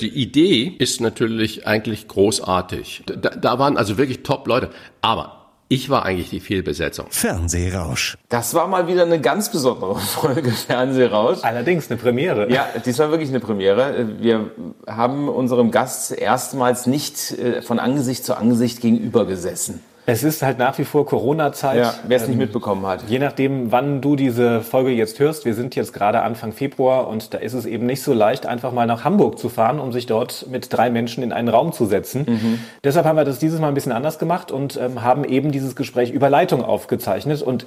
Die Idee ist natürlich eigentlich großartig. Da, da waren also wirklich top Leute. Aber ich war eigentlich die Fehlbesetzung. Fernsehrausch. Das war mal wieder eine ganz besondere Folge Fernsehrausch. Allerdings eine Premiere. Ja, dies war wirklich eine Premiere. Wir haben unserem Gast erstmals nicht äh, von Angesicht zu Angesicht gegenüber gesessen. Es ist halt nach wie vor Corona-Zeit. Ja, wer es nicht mitbekommen hat. Je nachdem, wann du diese Folge jetzt hörst, wir sind jetzt gerade Anfang Februar und da ist es eben nicht so leicht, einfach mal nach Hamburg zu fahren, um sich dort mit drei Menschen in einen Raum zu setzen. Deshalb haben wir das dieses Mal ein bisschen anders gemacht und ähm, haben eben dieses Gespräch über Leitung aufgezeichnet. Und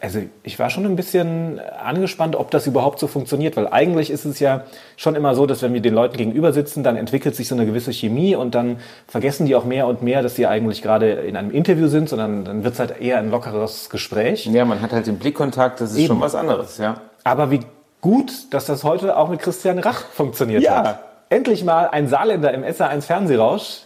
also ich war schon ein bisschen angespannt, ob das überhaupt so funktioniert, weil eigentlich ist es ja schon immer so, dass wenn wir den Leuten gegenüber sitzen, dann entwickelt sich so eine gewisse Chemie und dann vergessen die auch mehr und mehr, dass sie eigentlich gerade in einem Interview sind, sondern dann wird es halt eher ein lockeres Gespräch. Ja, man hat halt den Blickkontakt, das ist Eben. schon was anderes, ja. Aber wie gut, dass das heute auch mit Christian Rach funktioniert Ja. hat. Endlich mal ein Saarländer im SR1 Fernsehrausch.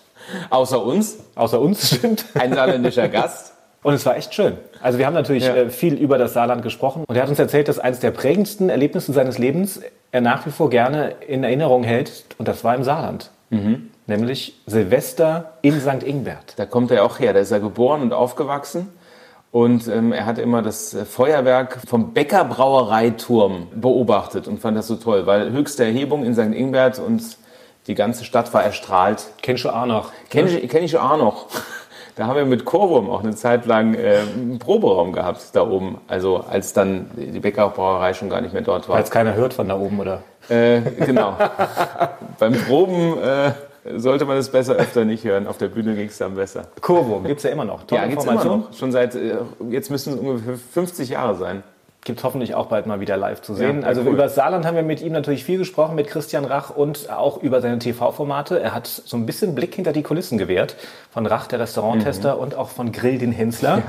Außer uns, Außer uns, stimmt. ein saarländischer Gast. Und es war echt schön. Also wir haben natürlich Ja. äh, viel über das Saarland gesprochen. Und er hat uns erzählt, dass eines der prägendsten Erlebnisse seines Lebens er nach wie vor gerne in Erinnerung hält. Und das war im Saarland. Nämlich Silvester in St. Ingbert. Da kommt er auch her, da ist er geboren und aufgewachsen. Und ähm, er hat immer das äh, Feuerwerk vom Bäcker Brauereiturm beobachtet und fand das so toll, weil höchste Erhebung in St. Ingbert und die ganze Stadt war erstrahlt. Kennst du auch noch? Kenne ich, kenn ich auch noch. Da haben wir mit Chorwurm auch eine Zeit lang äh, einen Proberaum gehabt da oben. Also als dann die Bäckerbrauerei schon gar nicht mehr dort war. Weil es keiner hört von da oben, oder? Äh, genau. Beim Proben äh, sollte man es besser öfter nicht hören. Auf der Bühne ging es dann besser. Kurwurm gibt's ja immer noch. Tolle Ja, gibt's immer Information. noch. Schon seit, äh, jetzt müssen es ungefähr 50 Jahre sein. Gibt hoffentlich auch bald mal wieder live zu sehen. Ja, also cool. über das Saarland haben wir mit ihm natürlich viel gesprochen, mit Christian Rach und auch über seine TV-Formate. Er hat so ein bisschen Blick hinter die Kulissen gewährt. Von Rach, der Restauranttester, und auch von Grill den Hensler.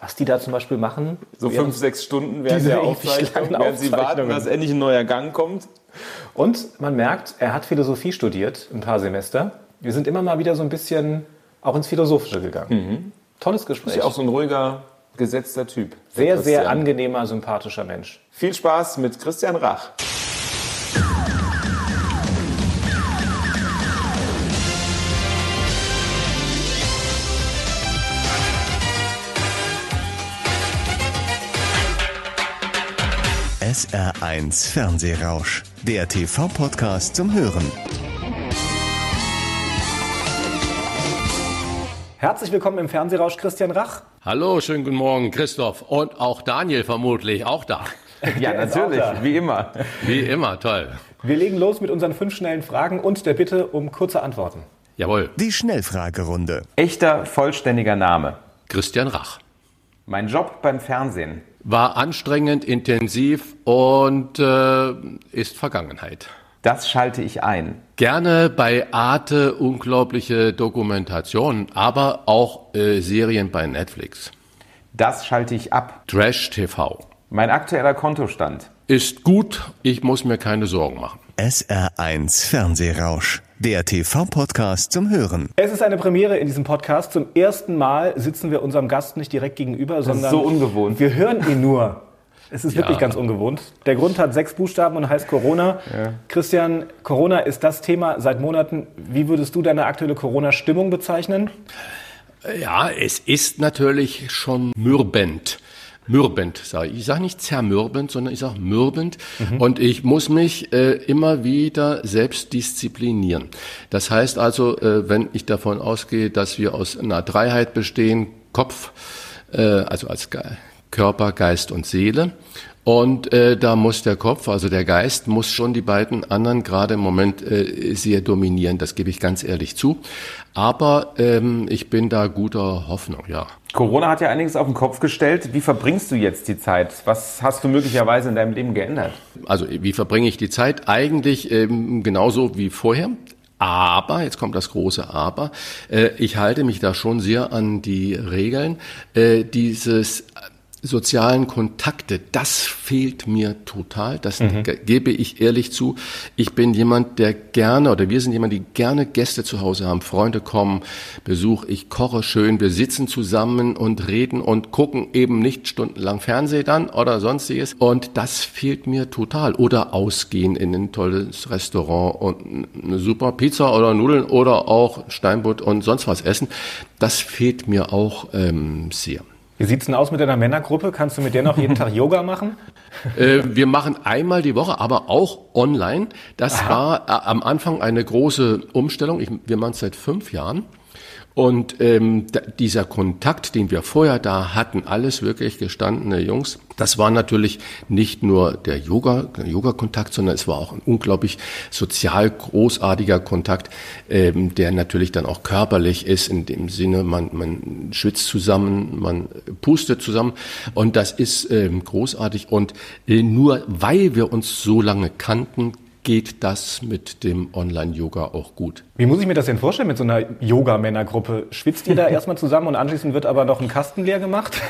Was die da zum Beispiel machen. So fünf, sechs Stunden während der Aufzeichnung, während sie warten, dass endlich ein neuer Gang kommt. Und man merkt, er hat Philosophie studiert, ein paar Semester. Wir sind immer mal wieder so ein bisschen auch ins Philosophische gegangen. Tolles Gespräch. Ist ja auch so ein ruhiger, gesetzter Typ. sehr, sehr angenehmer, sympathischer Mensch. Viel Spaß mit Christian Rach. SR1 Fernsehrausch. Der TV-Podcast zum Hören. Herzlich willkommen im Fernsehrausch, Christian Rach. Hallo, schönen guten Morgen, Christoph. Und auch Daniel vermutlich, auch da. Ja, natürlich, wie immer. Wie immer, toll. Wir legen los mit unseren fünf schnellen Fragen und der Bitte um kurze Antworten. Jawohl, Die Schnellfragerunde. Echter, vollständiger Name. Christian Rach. Mein Job beim Fernsehen. War anstrengend, intensiv und äh, ist Vergangenheit. Das schalte ich ein. Gerne bei Arte unglaubliche Dokumentationen, aber auch äh, Serien bei Netflix. Das schalte ich ab. Trash TV. Mein aktueller Kontostand. Ist gut, ich muss mir keine Sorgen machen. SR1 Fernsehrausch. Der TV-Podcast zum Hören. Es ist eine Premiere in diesem Podcast. Zum ersten Mal sitzen wir unserem Gast nicht direkt gegenüber, sondern so ungewohnt. wir hören ihn nur. Es ist wirklich Ja. ganz ungewohnt. Der Grund hat sechs Buchstaben und heißt Corona. Christian, Corona ist das Thema seit Monaten. Wie würdest du deine aktuelle Corona-Stimmung bezeichnen? Ja, es ist natürlich schon mürbend. Mürbend, sage ich. Ich sage nicht zermürbend, sondern ich sage mürbend. Und ich muss mich äh, immer wieder selbst disziplinieren. Das heißt also, äh, wenn ich davon ausgehe, dass wir aus einer Dreiheit bestehen, Kopf, äh, also als Körper, Geist und Seele. Und äh, da muss der Kopf, also der Geist, muss schon die beiden anderen gerade im Moment äh, sehr dominieren. Das gebe ich ganz ehrlich zu. Aber ähm, ich bin da guter Hoffnung, ja. Corona hat ja einiges auf den Kopf gestellt. Wie verbringst du jetzt die Zeit? Was hast du möglicherweise in deinem Leben geändert? Also wie verbringe ich die Zeit? Eigentlich ähm, genauso wie vorher. Aber, jetzt kommt das große Aber, äh, ich halte mich da schon sehr an die Regeln. Äh, dieses sozialen Kontakte, das fehlt mir total. Das mhm. gebe ich ehrlich zu. Ich bin jemand, der gerne, oder wir sind jemand, die gerne Gäste zu Hause haben. Freunde kommen, Besuch, ich koche schön, wir sitzen zusammen und reden und gucken eben nicht stundenlang Fernsehen dann oder sonstiges. Und das fehlt mir total. Oder ausgehen in ein tolles Restaurant und eine super Pizza oder Nudeln oder auch Steinbutt und sonst was essen. Das fehlt mir auch ähm, sehr. Wie sieht's denn aus mit deiner Männergruppe? Kannst du mit der noch jeden Tag Yoga machen? Äh, wir machen einmal die Woche, aber auch online. Das Aha. war äh, am Anfang eine große Umstellung. Ich, wir machen es seit fünf Jahren. Und ähm, dieser Kontakt, den wir vorher da hatten, alles wirklich gestandene Jungs, das war natürlich nicht nur der Yoga, Yoga-Kontakt, sondern es war auch ein unglaublich sozial großartiger Kontakt, ähm, der natürlich dann auch körperlich ist, in dem Sinne, man, man schwitzt zusammen, man pustet zusammen und das ist ähm, großartig und äh, nur weil wir uns so lange kannten, geht das mit dem Online-Yoga auch gut. Wie muss ich mir das denn vorstellen mit so einer Yoga-Männergruppe? Schwitzt ihr da erstmal zusammen und anschließend wird aber noch ein Kasten leer gemacht?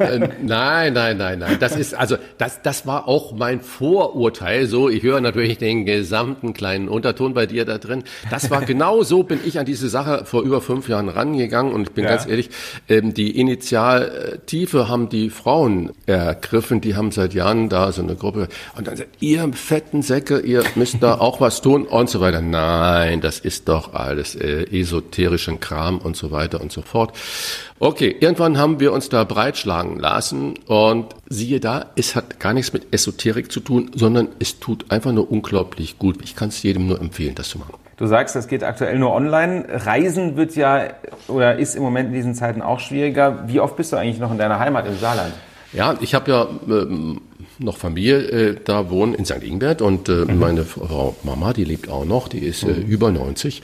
äh, nein, nein, nein, nein. Das ist, also, das, das war auch mein Vorurteil. So, ich höre natürlich den gesamten kleinen Unterton bei dir da drin. Das war genau so, bin ich an diese Sache vor über fünf Jahren rangegangen und ich bin ja. ganz ehrlich, ähm, die Initialtiefe haben die Frauen ergriffen, die haben seit Jahren da so eine Gruppe und dann sagt, ihr fetten Säcke, ihr müsst da auch was tun und so weiter. Nein, das ist doch alles äh, esoterischen Kram und so weiter und so fort. Okay, irgendwann haben wir uns da breitschlagen lassen und siehe da, es hat gar nichts mit Esoterik zu tun, sondern es tut einfach nur unglaublich gut. Ich kann es jedem nur empfehlen, das zu machen. Du sagst, das geht aktuell nur online. Reisen wird ja oder ist im Moment in diesen Zeiten auch schwieriger. Wie oft bist du eigentlich noch in deiner Heimat im Saarland? Ja, ich habe ja ähm, noch Familie äh, da wohnen in St. Ingbert und äh, mhm. meine Frau Mama, die lebt auch noch, die ist äh, mhm. über 90,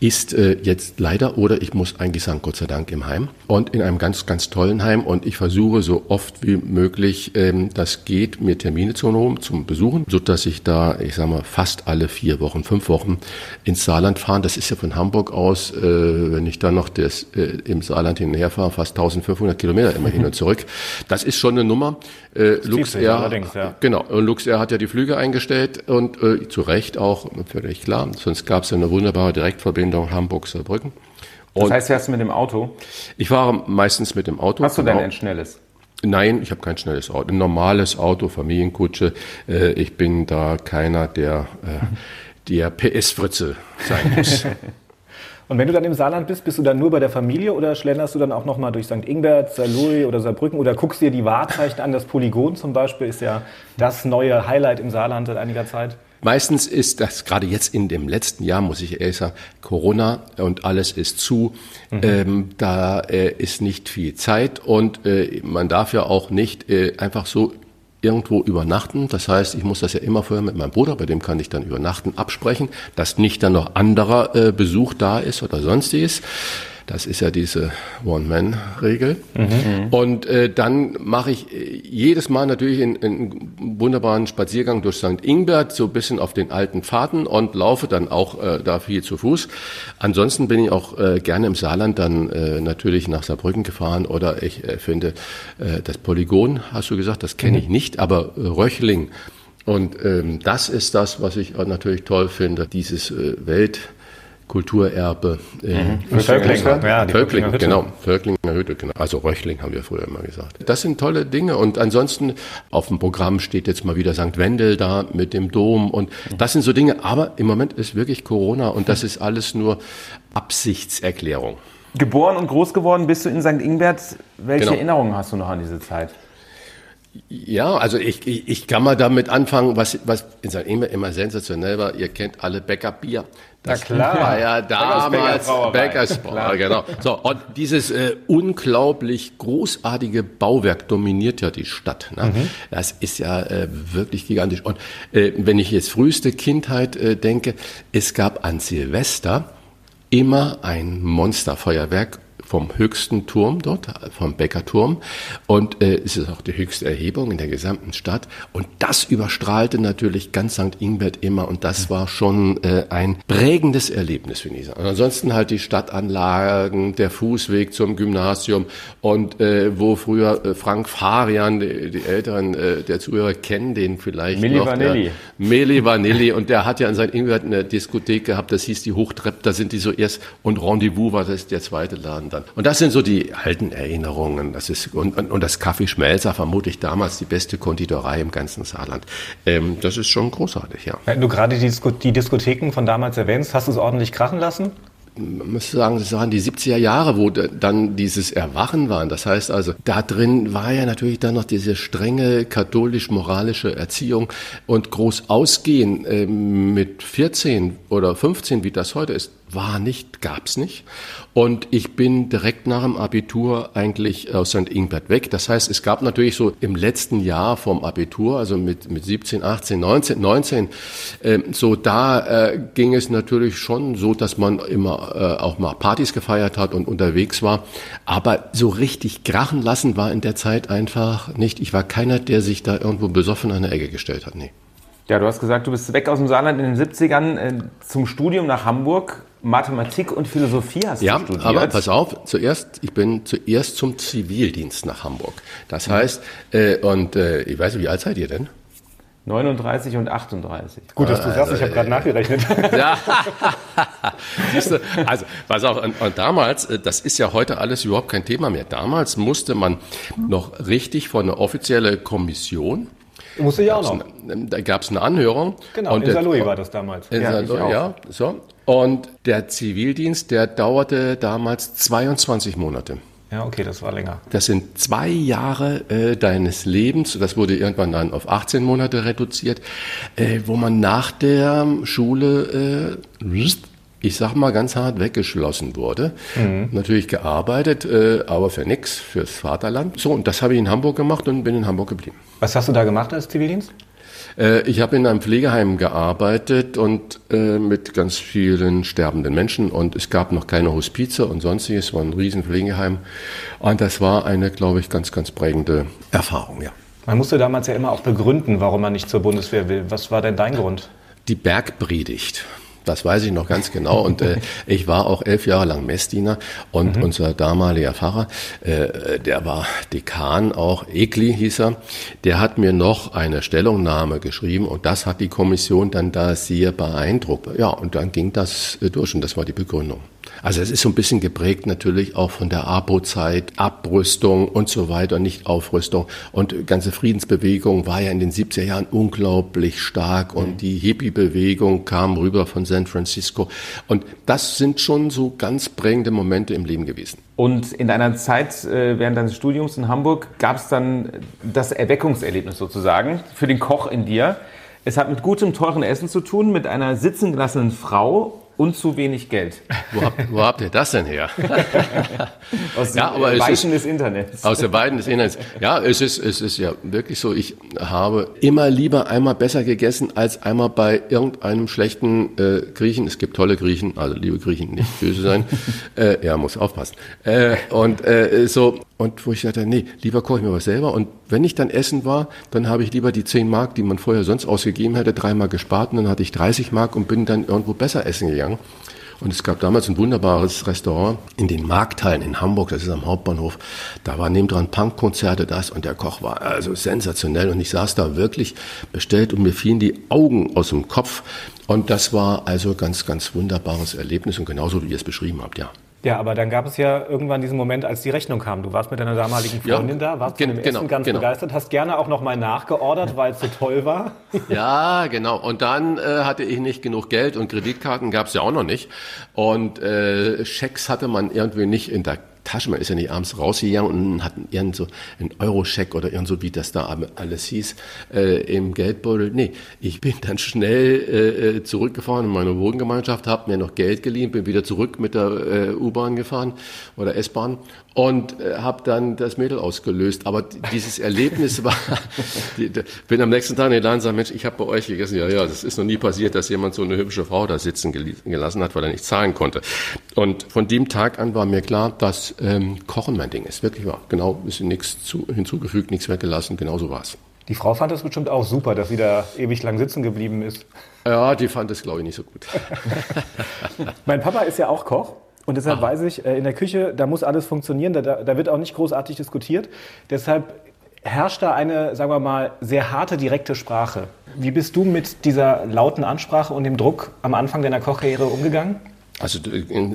ist äh, jetzt leider oder ich muss eigentlich sagen, Gott sei Dank im Heim und in einem ganz, ganz tollen Heim und ich versuche so oft wie möglich, ähm, das geht, mir Termine zu holen zum Besuchen, so dass ich da, ich sag mal, fast alle vier Wochen, fünf Wochen ins Saarland fahren. Das ist ja von Hamburg aus, äh, wenn ich dann noch das, äh, im Saarland hinherfahre, fast 1500 Kilometer immer hin und zurück. Das ist schon eine Nummer. Äh, Luxair allerdings, ja. Genau. Und Luxair hat ja die Flüge eingestellt und äh, zu Recht auch, völlig klar. Sonst gab es ja eine wunderbare Direktverbindung Hamburg-Saarbrücken. Das heißt, fährst du mit dem Auto? Ich fahre meistens mit dem Auto. Hast du denn ein schnelles? Nein, ich habe kein schnelles Auto. Ein normales Auto, Familienkutsche. Äh, ich bin da keiner, der äh, der PS-Fritze sein muss. Und wenn du dann im Saarland bist, bist du dann nur bei der Familie oder schlenderst du dann auch nochmal durch St. Ingbert, Saarlouis oder Saarbrücken oder guckst dir die Wahrzeichen an? Das Polygon zum Beispiel ist ja das neue Highlight im Saarland seit einiger Zeit. Meistens ist das gerade jetzt in dem letzten Jahr, muss ich ehrlich sagen, Corona und alles ist zu. Mhm. Ähm, da äh, ist nicht viel Zeit und äh, man darf ja auch nicht äh, einfach so irgendwo übernachten. Das heißt, ich muss das ja immer vorher mit meinem Bruder, bei dem kann ich dann übernachten, absprechen, dass nicht dann noch anderer äh, Besuch da ist oder sonstiges. Das ist ja diese One-Man-Regel. Mhm. Und äh, dann mache ich äh, jedes Mal natürlich einen, einen wunderbaren Spaziergang durch St. Ingbert, so ein bisschen auf den alten Fahrten und laufe dann auch äh, da viel zu Fuß. Ansonsten bin ich auch äh, gerne im Saarland dann äh, natürlich nach Saarbrücken gefahren oder ich äh, finde äh, das Polygon, hast du gesagt, das kenne ich mhm. nicht, aber äh, Röchling. Und ähm, das ist das, was ich natürlich toll finde, dieses äh, Welt Kulturerbe. Mhm. Völkling, ja, Völkling, genau. Völklinger Hütte, genau. Also Röchling haben wir früher immer gesagt. Das sind tolle Dinge und ansonsten auf dem Programm steht jetzt mal wieder St. Wendel da mit dem Dom und das sind so Dinge, aber im Moment ist wirklich Corona und das ist alles nur Absichtserklärung. Geboren und groß geworden bist du in St. Ingbert. Welche genau. Erinnerungen hast du noch an diese Zeit? Ja, also ich, ich, ich kann mal damit anfangen, was, was in St. Ingbert immer sensationell war. Ihr kennt alle Bäcker Bier. Das Na klar. war ja damals Bäckersbrauerei, genau. So, und dieses äh, unglaublich großartige Bauwerk dominiert ja die Stadt. Ne? Mhm. Das ist ja äh, wirklich gigantisch. Und äh, wenn ich jetzt früheste Kindheit äh, denke, es gab an Silvester immer ein Monsterfeuerwerk vom höchsten Turm dort, vom Bäckerturm. Und äh, es ist auch die höchste Erhebung in der gesamten Stadt. Und das überstrahlte natürlich ganz St. Ingbert immer. Und das war schon äh, ein prägendes Erlebnis, finde ich. Und ansonsten halt die Stadtanlagen, der Fußweg zum Gymnasium und äh, wo früher äh, Frank Farian, die, die Älteren äh, der Zuhörer kennen den vielleicht Milli noch. Vanilli. Milli Vanilli. Und der hat ja in St. Ingbert eine Diskothek gehabt, das hieß die Hochtrepp, da sind die so erst, und Rendezvous war das der zweite Laden dann. Und das sind so die alten Erinnerungen. Das ist, und, und, und das Kaffee Schmelzer vermutlich damals die beste Konditorei im ganzen Saarland. Ähm, das ist schon großartig, ja. Wenn du gerade die, Disko die Diskotheken von damals erwähnst, hast du es ordentlich krachen lassen? man muss sagen, das waren die 70er Jahre, wo dann dieses Erwachen war. Das heißt also, da drin war ja natürlich dann noch diese strenge katholisch-moralische Erziehung und groß ausgehen äh, mit 14 oder 15, wie das heute ist, war nicht, gab's nicht. Und ich bin direkt nach dem Abitur eigentlich aus St. Ingbert weg. Das heißt, es gab natürlich so im letzten Jahr vom Abitur, also mit, mit 17, 18, 19, 19, äh, so da äh, ging es natürlich schon so, dass man immer äh, auch mal Partys gefeiert hat und unterwegs war. Aber so richtig krachen lassen war in der Zeit einfach nicht. Ich war keiner, der sich da irgendwo besoffen an der Ecke gestellt hat. Nee. Ja, du hast gesagt, du bist weg aus dem Saarland in den 70ern äh, zum Studium nach Hamburg. Mathematik und Philosophie hast ja, du studiert. Ja, aber pass auf, zuerst, ich bin zuerst zum Zivildienst nach Hamburg. Das heißt, äh, und äh, ich weiß nicht, wie alt seid ihr denn? 39 und 38. Gut, dass du sagst, ich habe gerade nachgerechnet. Ja, siehst du, also pass auf, und, und damals, äh, das ist ja heute alles überhaupt kein Thema mehr. Damals musste man noch richtig vor eine offizielle Kommission Musste ich auch noch. Da gab es eine Anhörung. Genau, und in der- Saarlouis war das damals. In Ja, auch. ja, so. Und der Zivildienst, der dauerte damals 22 Monate. Ja, okay, das war länger. Das sind zwei Jahre äh, deines Lebens, das wurde irgendwann dann auf 18 Monate reduziert, äh, wo man nach der Schule, äh, ich sag mal ganz hart, weggeschlossen wurde. Natürlich gearbeitet, äh, aber für nix, fürs Vaterland. So, und das habe ich in Hamburg gemacht und bin in Hamburg geblieben. Was hast du da gemacht als Zivildienst? Äh, Ich habe in einem Pflegeheim gearbeitet und äh, mit ganz vielen sterbenden Menschen und es gab noch keine Hospize und sonstiges, es war ein riesen Pflegeheim und das war eine, glaube ich, ganz, ganz prägende Erfahrung, ja. Man musste damals ja immer auch begründen, warum man nicht zur Bundeswehr will. Was war denn dein Grund? Die Bergpredigt. Das weiß ich noch ganz genau. Und äh, ich war auch elf Jahre lang Messdiener. Und unser damaliger Pfarrer, äh, der war Dekan auch, Ekli hieß er, der hat mir noch eine Stellungnahme geschrieben. Und das hat die Kommission dann da sehr beeindruckt. Ja, und dann ging das äh, durch und das war die Begründung. Also es ist so ein bisschen geprägt natürlich auch von der APO-Zeit, Abrüstung und so weiter, nicht Aufrüstung. Und die ganze Friedensbewegung war ja in den 70er Jahren unglaublich stark und die Hippie-Bewegung kam rüber von San Francisco. Und das sind schon so ganz prägende Momente im Leben gewesen. Und in deiner Zeit äh, während deines Studiums in Hamburg gab es dann das Erweckungserlebnis sozusagen für den Koch in dir. Es hat mit gutem, teuren Essen zu tun, mit einer sitzen gelassenen Frau und zu wenig Geld. Wo habt, wo habt ihr das denn her? Aus Ja, aber es Weichen ist- des Internets. Aus der beiden des Internets. Ja, es ist, es ist ja wirklich so. Ich habe immer lieber einmal besser gegessen, als einmal bei irgendeinem schlechten äh, Griechen. Es gibt tolle Griechen, also liebe Griechen, nicht böse sein. äh, ja, muss aufpassen. Äh, und äh, so, und wo ich dachte, nee, lieber koche ich mir was selber. Und wenn ich dann essen war, dann habe ich lieber die 10 Mark, die man vorher sonst ausgegeben hätte, dreimal gespart und dann hatte ich 30 Mark und bin dann irgendwo besser essen gegangen. Und es gab damals ein wunderbares Restaurant in den Markthallen in Hamburg, das ist am Hauptbahnhof. Da war nebendran Punkkonzerte das und der Koch war also sensationell und ich saß da wirklich bestellt und mir fielen die Augen aus dem Kopf. Und das war also ganz, ganz wunderbares Erlebnis und genauso wie ihr es beschrieben habt, ja. Ja, aber dann gab es ja irgendwann diesen Moment, als die Rechnung kam. Du warst mit deiner damaligen Ja, Freundin da, warst gen- von dem genau, Essen ganz genau. begeistert, hast gerne auch nochmal nachgeordert, weil es so toll war. Ja, genau. Und dann äh, hatte ich nicht genug Geld und Kreditkarten gab es ja auch noch nicht. Und äh, Schecks hatte man irgendwie nicht in der Tasche. Man ist ja nicht abends rausgegangen und hat irgend so einen Euro-Scheck oder irgend so, wie das da alles hieß, äh, im Geldbeutel. Nee, ich bin dann schnell äh, äh zurückgefahren in meine Wohngemeinschaft, habe mir noch Geld geliehen, bin wieder zurück mit der äh, U-Bahn gefahren oder S-Bahn und äh, habe dann das Mädel ausgelöst. Aber dieses Erlebnis war, die, die, bin am nächsten Tag in den Laden und sage, Mensch, ich habe bei euch gegessen. Ja, ja, das ist noch nie passiert, dass jemand so eine hübsche Frau da sitzen gelassen hat, weil er nicht zahlen konnte. Und von dem Tag an war mir klar, dass ähm, Kochen mein Ding ist. Wirklich wahr. Genau, ist nichts zu, hinzugefügt, nichts weggelassen. Genau so war's. Die Frau fand das bestimmt auch super, dass sie da ewig lang sitzen geblieben ist. Ja, die fand das, glaube ich, nicht so gut. mein Papa ist ja auch Koch. Und deshalb Aha. weiß ich, äh, in der Küche, da muss alles funktionieren, da, da wird auch nicht großartig diskutiert. Deshalb herrscht da eine, sagen wir mal, sehr harte, direkte Sprache. Wie bist du mit dieser lauten Ansprache und dem Druck am Anfang deiner Kochkarriere umgegangen? Also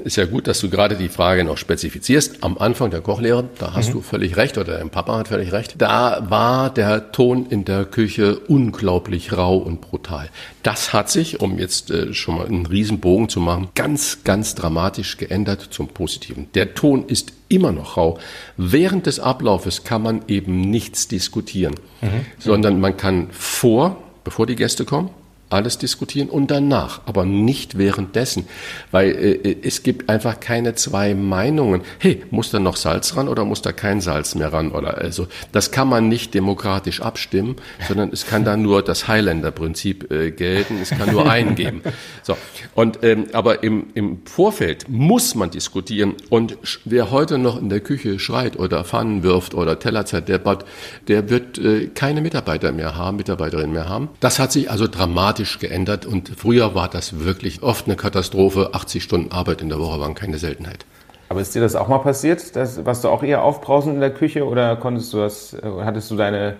ist ja gut, dass du gerade die Frage noch spezifizierst. Am Anfang der Kochlehre, da hast mhm. du völlig recht oder dein Papa hat völlig recht. Da war der Ton in der Küche unglaublich rau und brutal. Das hat sich, um jetzt äh, schon mal einen Riesenbogen zu machen, ganz, ganz dramatisch geändert zum Positiven. Der Ton ist immer noch rau. Während des Ablaufes kann man eben nichts diskutieren, mhm. sondern man kann vor, bevor die Gäste kommen, alles diskutieren und danach, aber nicht währenddessen, weil äh, es gibt einfach keine zwei Meinungen. Hey, muss da noch Salz ran oder muss da kein Salz mehr ran oder also das kann man nicht demokratisch abstimmen, sondern es kann da nur das Highlander-Prinzip äh, gelten. Es kann nur einen geben. So und ähm, aber im im Vorfeld muss man diskutieren und wer heute noch in der Küche schreit oder Pfannen wirft oder Teller zerdeppert, der wird äh, keine Mitarbeiter mehr haben, Mitarbeiterinnen mehr haben. Das hat sich also dramatisch dramatisch geändert und früher war das wirklich oft eine Katastrophe. 80 Stunden Arbeit in der Woche waren keine Seltenheit. Aber ist dir das auch mal passiert? Dass, warst du auch eher aufbrausend in der Küche oder konntest du das, äh, hattest du deine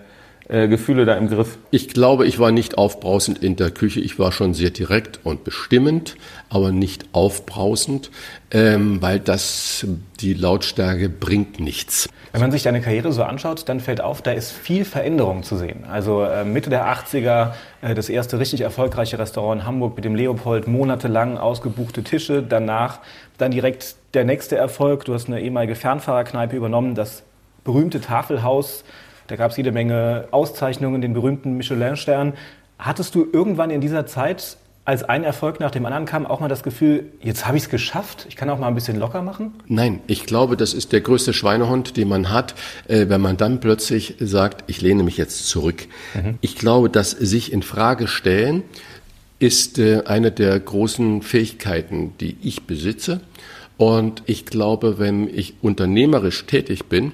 äh, Gefühle da im Griff? Ich glaube, ich war nicht aufbrausend in der Küche. Ich war schon sehr direkt und bestimmend, aber nicht aufbrausend, ähm, weil das die Lautstärke bringt nichts. Wenn man sich deine Karriere so anschaut, dann fällt auf, da ist viel Veränderung zu sehen. Also äh, Mitte der 80er äh, das erste richtig erfolgreiche Restaurant in Hamburg mit dem Leopold, monatelang ausgebuchte Tische. Danach dann direkt der nächste Erfolg. Du hast eine ehemalige Fernfahrerkneipe übernommen, das berühmte Tafelhaus. Da gab es jede Menge Auszeichnungen, den berühmten Michelin-Stern. Hattest du irgendwann in dieser Zeit als ein Erfolg nach dem anderen kam, auch mal das Gefühl, jetzt habe ich es geschafft, ich kann auch mal ein bisschen locker machen? Nein, ich glaube, das ist der größte Schweinehund, den man hat, äh, wenn man dann plötzlich sagt, ich lehne mich jetzt zurück. Mhm. Ich glaube, dass sich in Frage stellen ist äh, eine der großen Fähigkeiten, die ich besitze. Und ich glaube, wenn ich unternehmerisch tätig bin,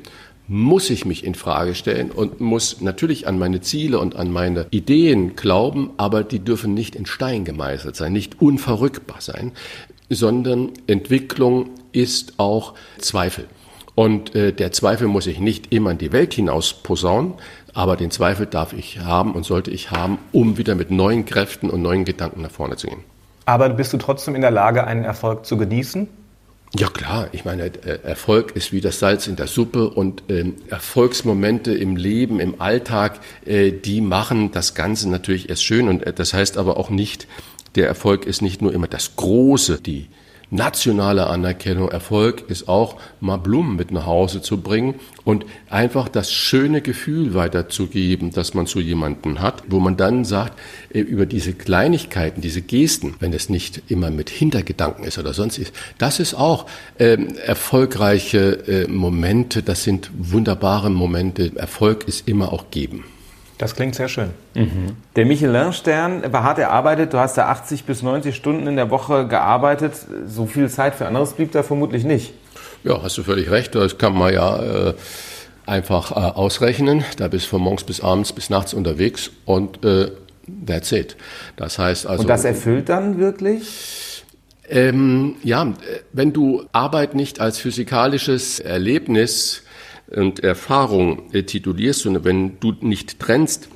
muss ich mich in Frage stellen und muss natürlich an meine Ziele und an meine Ideen glauben, aber die dürfen nicht in Stein gemeißelt sein, nicht unverrückbar sein, sondern Entwicklung ist auch Zweifel. Und äh, der Zweifel muss ich nicht immer in die Welt hinaus posaunen, aber den Zweifel darf ich haben und sollte ich haben, um wieder mit neuen Kräften und neuen Gedanken nach vorne zu gehen. Aber bist du trotzdem in der Lage, einen Erfolg zu genießen? Ja klar, ich meine, äh, Erfolg ist wie das Salz in der Suppe und ähm, Erfolgsmomente im Leben, im Alltag, äh, die machen das Ganze natürlich erst schön und äh, das heißt aber auch nicht, der Erfolg ist nicht nur immer das Große, die nationale Anerkennung, Erfolg ist auch mal Blumen mit nach Hause zu bringen und einfach das schöne Gefühl weiterzugeben, dass man zu jemanden hat, wo man dann sagt, äh, über diese Kleinigkeiten, diese Gesten, wenn es nicht immer mit Hintergedanken ist oder sonst ist, das ist auch ähm, erfolgreiche äh, Momente, das sind wunderbare Momente. Erfolg ist immer auch geben. Das klingt sehr schön. Mhm. Der Michelin-Stern war hart erarbeitet. Du hast da 80 bis 90 Stunden in der Woche gearbeitet. So viel Zeit für anderes blieb da vermutlich nicht. Ja, hast du völlig recht. Das kann man ja äh, einfach äh, ausrechnen. Da bist du von morgens bis abends bis nachts unterwegs und äh, that's it. Das heißt also. Und das erfüllt dann wirklich? Ähm, ja, wenn du Arbeit nicht als physikalisches Erlebnis und Erfahrung äh, titulierst und wenn du nicht trennst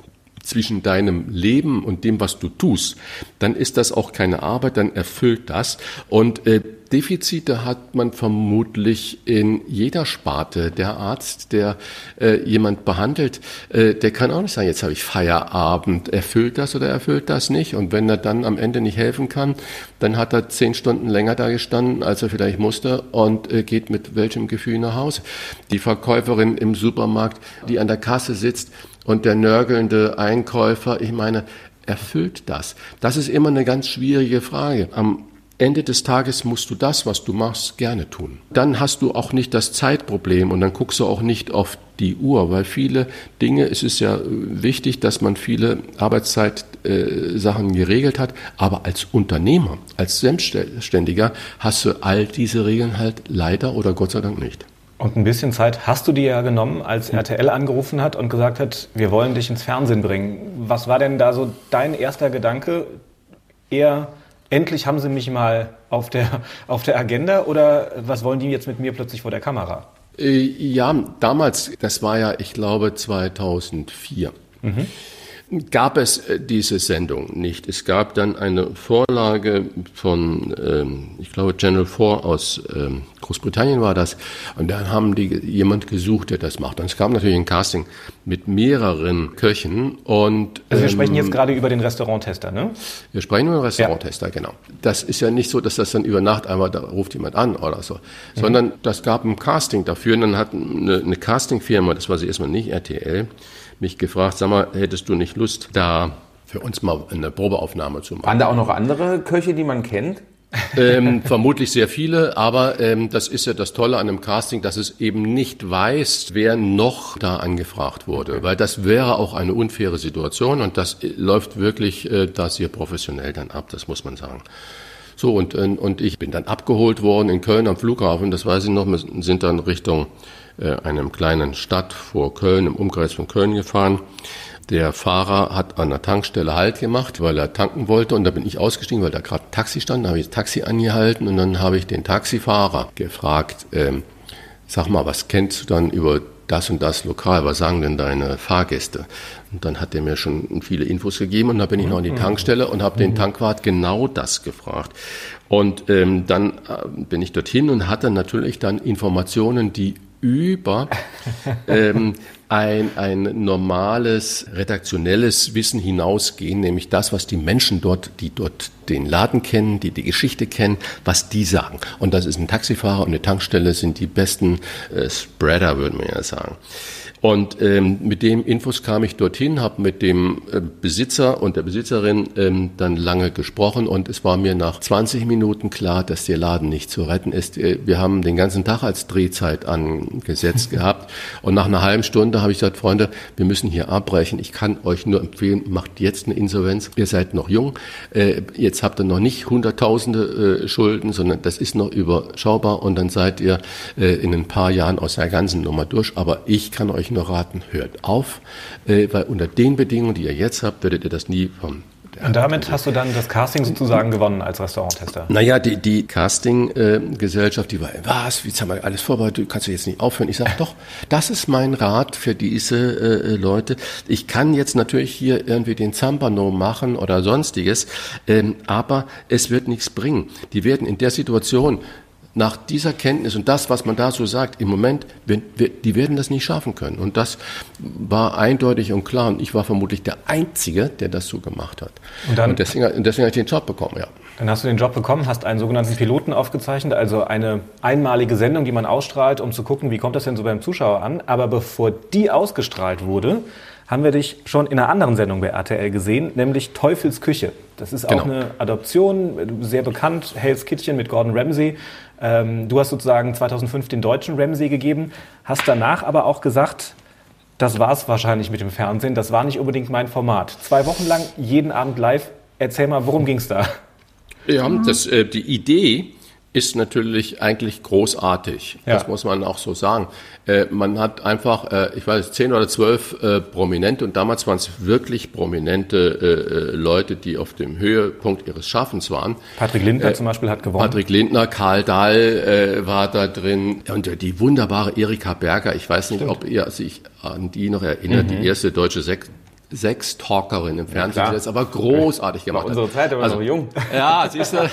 zwischen deinem Leben und dem, was du tust, dann ist das auch keine Arbeit, dann erfüllt das. Und äh, Defizite hat man vermutlich in jeder Sparte. Der Arzt, der äh, jemand behandelt, äh, der kann auch nicht sagen, jetzt habe ich Feierabend, erfüllt das oder erfüllt das nicht. Und wenn er dann am Ende nicht helfen kann, dann hat er zehn Stunden länger da gestanden, als er vielleicht musste und äh, geht mit welchem Gefühl nach Hause. Die Verkäuferin im Supermarkt, die an der Kasse sitzt und der nörgelnde Einkäufer, ich meine, erfüllt das? Das ist immer eine ganz schwierige Frage. Am Ende des Tages musst du das, was du machst, gerne tun. Dann hast du auch nicht das Zeitproblem und dann guckst du auch nicht auf die Uhr, weil viele Dinge, es ist ja wichtig, dass man viele Arbeitszeitsachen äh, geregelt hat, aber als Unternehmer, als Selbstständiger hast du all diese Regeln halt leider oder Gott sei Dank nicht. Und ein bisschen Zeit hast du dir ja genommen, als RTL angerufen hat und gesagt hat, wir wollen dich ins Fernsehen bringen. Was war denn da so dein erster Gedanke? Eher, endlich haben sie mich mal auf der, auf der Agenda oder was wollen die jetzt mit mir plötzlich vor der Kamera? Äh, ja, damals, das war ja, ich glaube, 2004. Mhm gab es äh, diese Sendung nicht. Es gab dann eine Vorlage von, ähm, ich glaube, Channel 4 aus ähm, Großbritannien war das. Und dann haben die jemand gesucht, der das macht. Und es gab natürlich ein Casting mit mehreren Köchen. Und, also wir ähm, sprechen jetzt gerade über den Restauranttester, ne? Wir sprechen über den Restauranttester, ja. genau. Das ist ja nicht so, dass das dann über Nacht einmal, da ruft jemand an oder so. Mhm. Sondern das gab ein Casting dafür. Und dann hat eine, eine Castingfirma, das war sie erstmal nicht RTL, mich gefragt, sag mal, hättest du nicht Lust, da für uns mal eine Probeaufnahme zu machen? Waren da auch noch andere Köche, die man kennt? ähm, vermutlich sehr viele, aber ähm, das ist ja das Tolle an einem Casting, dass es eben nicht weiß, wer noch da angefragt wurde, weil das wäre auch eine unfaire Situation und das äh, läuft wirklich äh, da sehr professionell dann ab, das muss man sagen. So, und, äh, und ich bin dann abgeholt worden in Köln am Flughafen, das weiß ich noch, wir sind dann Richtung äh, einem kleinen Stadt vor Köln, im Umkreis von Köln gefahren. Der Fahrer hat an der Tankstelle Halt gemacht, weil er tanken wollte und da bin ich ausgestiegen, weil da gerade ein Taxi stand. Da habe ich das Taxi angehalten und dann habe ich den Taxifahrer gefragt, ähm, sag mal, was kennst du dann über das und das Lokal, was sagen denn deine Fahrgäste? Und dann hat er mir schon viele Infos gegeben und dann bin ich noch in die Tankstelle und habe den mhm. Tankwart genau das gefragt. Und ähm, dann äh, bin ich dorthin und hatte natürlich dann Informationen, die über ähm, ein, ein normales redaktionelles Wissen hinausgehen, nämlich das, was die Menschen dort, die dort den Laden kennen, die die Geschichte kennen, was die sagen. Und das ist ein Taxifahrer und eine Tankstelle sind die besten äh, Spreader, würde man ja sagen. Und ähm, mit dem Infos kam ich dorthin, habe mit dem äh, Besitzer und der Besitzerin ähm, dann lange gesprochen und es war mir nach 20 Minuten klar, dass der Laden nicht zu retten ist. Äh, wir haben den ganzen Tag als Drehzeit angesetzt gehabt und nach einer halben Stunde habe ich gesagt, Freunde, wir müssen hier abbrechen. Ich kann euch nur empfehlen, macht jetzt eine Insolvenz. Ihr seid noch jung, äh, jetzt habt ihr noch nicht Hunderttausende äh, Schulden, sondern das ist noch überschaubar und dann seid ihr äh, in ein paar Jahren aus der ganzen Nummer durch. Aber ich kann euch nur raten, hört auf, äh, weil unter den Bedingungen, die ihr jetzt habt, werdet ihr das nie vom und damit hast du dann das Casting sozusagen gewonnen als Restauranttester? Naja, die, die Casting-Gesellschaft, die war, was, jetzt haben wir alles vorbereitet, kannst du jetzt nicht aufhören? Ich sage, doch, das ist mein Rat für diese äh, Leute. Ich kann jetzt natürlich hier irgendwie den Zampano machen oder sonstiges, ähm, aber es wird nichts bringen. Die werden in der Situation nach dieser Kenntnis und das, was man da so sagt, im Moment, die werden das nicht schaffen können. Und das war eindeutig und klar. Und ich war vermutlich der Einzige, der das so gemacht hat. Und, dann, und deswegen, deswegen habe ich den Job bekommen, ja. Dann hast du den Job bekommen, hast einen sogenannten Piloten aufgezeichnet, also eine einmalige Sendung, die man ausstrahlt, um zu gucken, wie kommt das denn so beim Zuschauer an. Aber bevor die ausgestrahlt wurde, haben wir dich schon in einer anderen Sendung bei RTL gesehen, nämlich Teufels Küche. Das ist auch genau. eine Adoption, sehr bekannt, Hell's Kitchen mit Gordon Ramsay. Ähm, du hast sozusagen 2005 den deutschen Ramsey gegeben, hast danach aber auch gesagt, das war es wahrscheinlich mit dem Fernsehen, das war nicht unbedingt mein Format. Zwei Wochen lang, jeden Abend live. Erzähl mal, worum ging es da? Ja, das, äh, die Idee ist natürlich eigentlich großartig. Ja. Das muss man auch so sagen. Äh, man hat einfach, äh, ich weiß, zehn oder zwölf äh, Prominente und damals waren es wirklich prominente äh, äh, Leute, die auf dem Höhepunkt ihres Schaffens waren. Patrick Lindner äh, zum Beispiel hat gewonnen. Patrick Lindner, Karl Dahl war da drin und die wunderbare Erika Berger. Ich weiß nicht, Stimmt. ob ihr sich an die noch erinnert, mhm. die erste deutsche Sek sechs Talkerinnen im Fernsehen, klar. die das aber großartig gemacht Unsere hat. Zeit, aber noch jung. Ja, siehst du,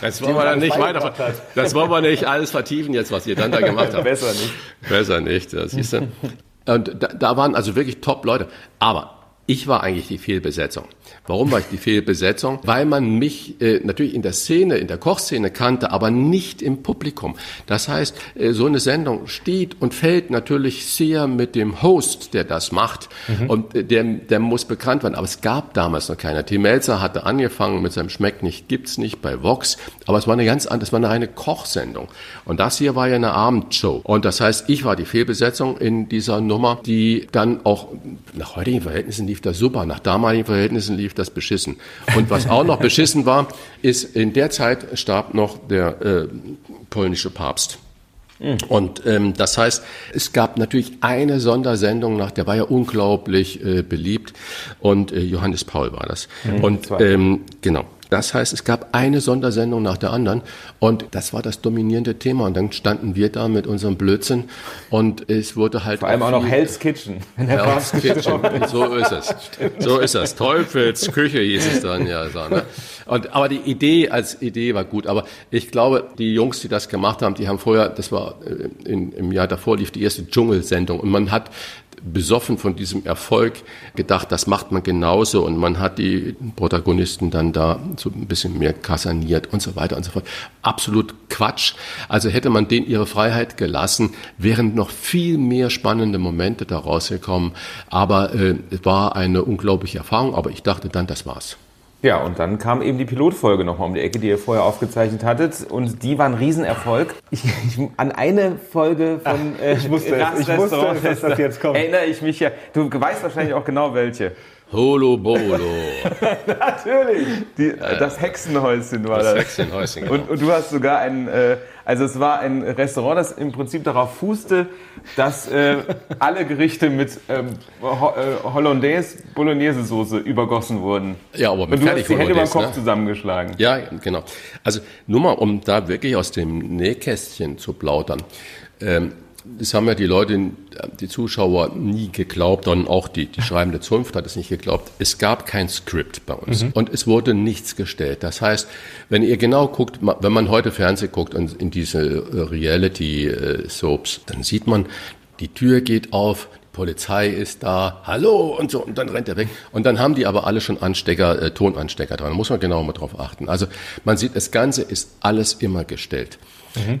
das wollen wir dann nicht weiter, das wollen wir nicht alles vertiefen jetzt, was ihr dann da gemacht habt. Besser nicht. Besser nicht, das siehst du. Und da, da waren also wirklich top Leute. Aber ich war eigentlich die Fehlbesetzung. Warum war ich die Fehlbesetzung? Weil man mich äh, natürlich in der Szene, in der Kochszene kannte, aber nicht im Publikum. Das heißt, äh, so eine Sendung steht und fällt natürlich sehr mit dem Host, der das macht. Und äh, der, der muss bekannt werden. Aber es gab damals noch keiner. Tim Melzer hatte angefangen mit seinem Schmeckt nicht, gibt's nicht bei Vox. Aber es war eine ganz andere, es war eine reine Kochsendung. Und das hier war ja eine Abendshow. Und das heißt, ich war die Fehlbesetzung in dieser Nummer, die dann auch nach heutigen Verhältnissen lief das super, nach damaligen Verhältnissen lief das beschissen. Und was auch noch beschissen war, ist, in der Zeit starb noch der äh, polnische Papst. Und ähm, das heißt, es gab natürlich eine Sondersendung nach, der war ja unglaublich äh, beliebt und äh, Johannes Paul war das. und ähm, genau. Das heißt, es gab eine Sondersendung nach der anderen und das war das dominierende Thema. Und dann standen wir da mit unserem Blödsinn und es wurde halt Vor allem auch noch Hell's Kitchen. Hell's Kitchen. So ist es. So ist es. Teufels Küche hieß es dann ja. So, ne? Und, aber die Idee als Idee war gut. Aber ich glaube, die Jungs, die das gemacht haben, die haben vorher, das war äh, in, im Jahr davor lief die erste Dschungelsendung und man hat besoffen von diesem Erfolg gedacht, das macht man genauso und man hat die Protagonisten dann da so ein bisschen mehr kaserniert und so weiter und so fort. Absolut Quatsch. Also hätte man denen ihre Freiheit gelassen, wären noch viel mehr spannende Momente da rausgekommen. Aber äh, es war eine unglaubliche Erfahrung, aber ich dachte dann, das war's. Ja, und dann kam eben die Pilotfolge nochmal um die Ecke, die ihr vorher aufgezeichnet hattet. Und die war ein Riesenerfolg. Ich, ich, an eine Folge von äh, ich wusste. Ras Ich wusste dass das jetzt kommt. Erinnere ich mich ja. Du weißt wahrscheinlich auch genau welche. Holo Bolo. Natürlich. Die, Das Hexenhäuschen war Das das. Hexenhäuschen, genau. Und, und du hast sogar ein, äh, also es war ein Restaurant, das im Prinzip darauf fußte, dass äh, alle Gerichte mit ähm, Ho äh, Hollandaise Bolognese Soße übergossen wurden. Ja, aber mit Und du hast die Hände beim Fertig-Hollandaise, Kopf ne? zusammengeschlagen. Ja, genau. Also nur mal, um da wirklich aus dem Nähkästchen zu plaudern. Ähm, das haben ja die Leute, die Zuschauer nie geglaubt und auch die, die schreibende Zunft hat es nicht geglaubt. Es gab kein Skript bei uns und es wurde nichts gestellt. Das heißt, wenn ihr genau guckt, wenn man heute Fernsehen guckt und in diese äh, Reality-Soaps, dann sieht man, die Tür geht auf, die Polizei ist da, hallo und so, und dann rennt er weg. Und dann haben die aber alle schon Anstecker, äh, Tonanstecker dran. Da muss man genau mal drauf achten. Also man sieht, das Ganze ist alles immer gestellt.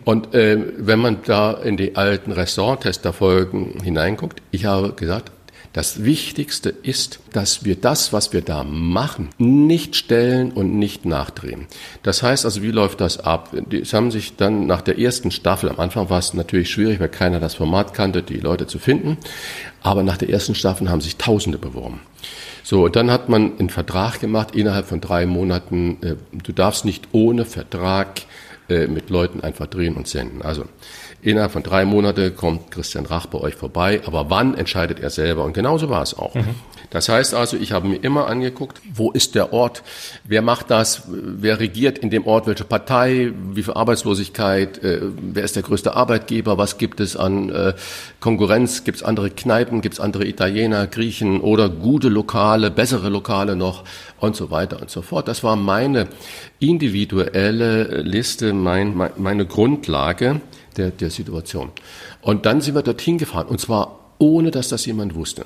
Und äh, wenn man da in die alten Restaurant-Tester-Folgen hineinguckt, ich habe gesagt, das Wichtigste ist, dass wir das, was wir da machen, nicht stellen und nicht nachdrehen. Das heißt also, wie läuft das ab? Die haben sich dann nach der ersten Staffel, am Anfang war es natürlich schwierig, weil keiner das Format kannte, die Leute zu finden, aber nach der ersten Staffel haben sich Tausende beworben. So, und dann hat man einen Vertrag gemacht innerhalb von drei Monaten. Äh, du darfst nicht ohne Vertrag äh, mit Leuten einfach drehen und senden. Also innerhalb von drei Monate kommt Christian Rach bei euch vorbei, aber wann entscheidet er selber? Und genauso war es auch. Das heißt also, ich habe mir immer angeguckt, wo ist der Ort, wer macht das, wer regiert in dem Ort, welche Partei, wie viel Arbeitslosigkeit, äh, wer ist der größte Arbeitgeber, was gibt es an äh, Konkurrenz, gibt es andere Kneipen, gibt es andere Italiener, Griechen oder gute Lokale, bessere Lokale noch? Und so weiter und so fort. Das war meine individuelle Liste, mein, mein, meine Grundlage der, der Situation. Und dann sind wir dorthin gefahren und zwar ohne, dass das jemand wusste.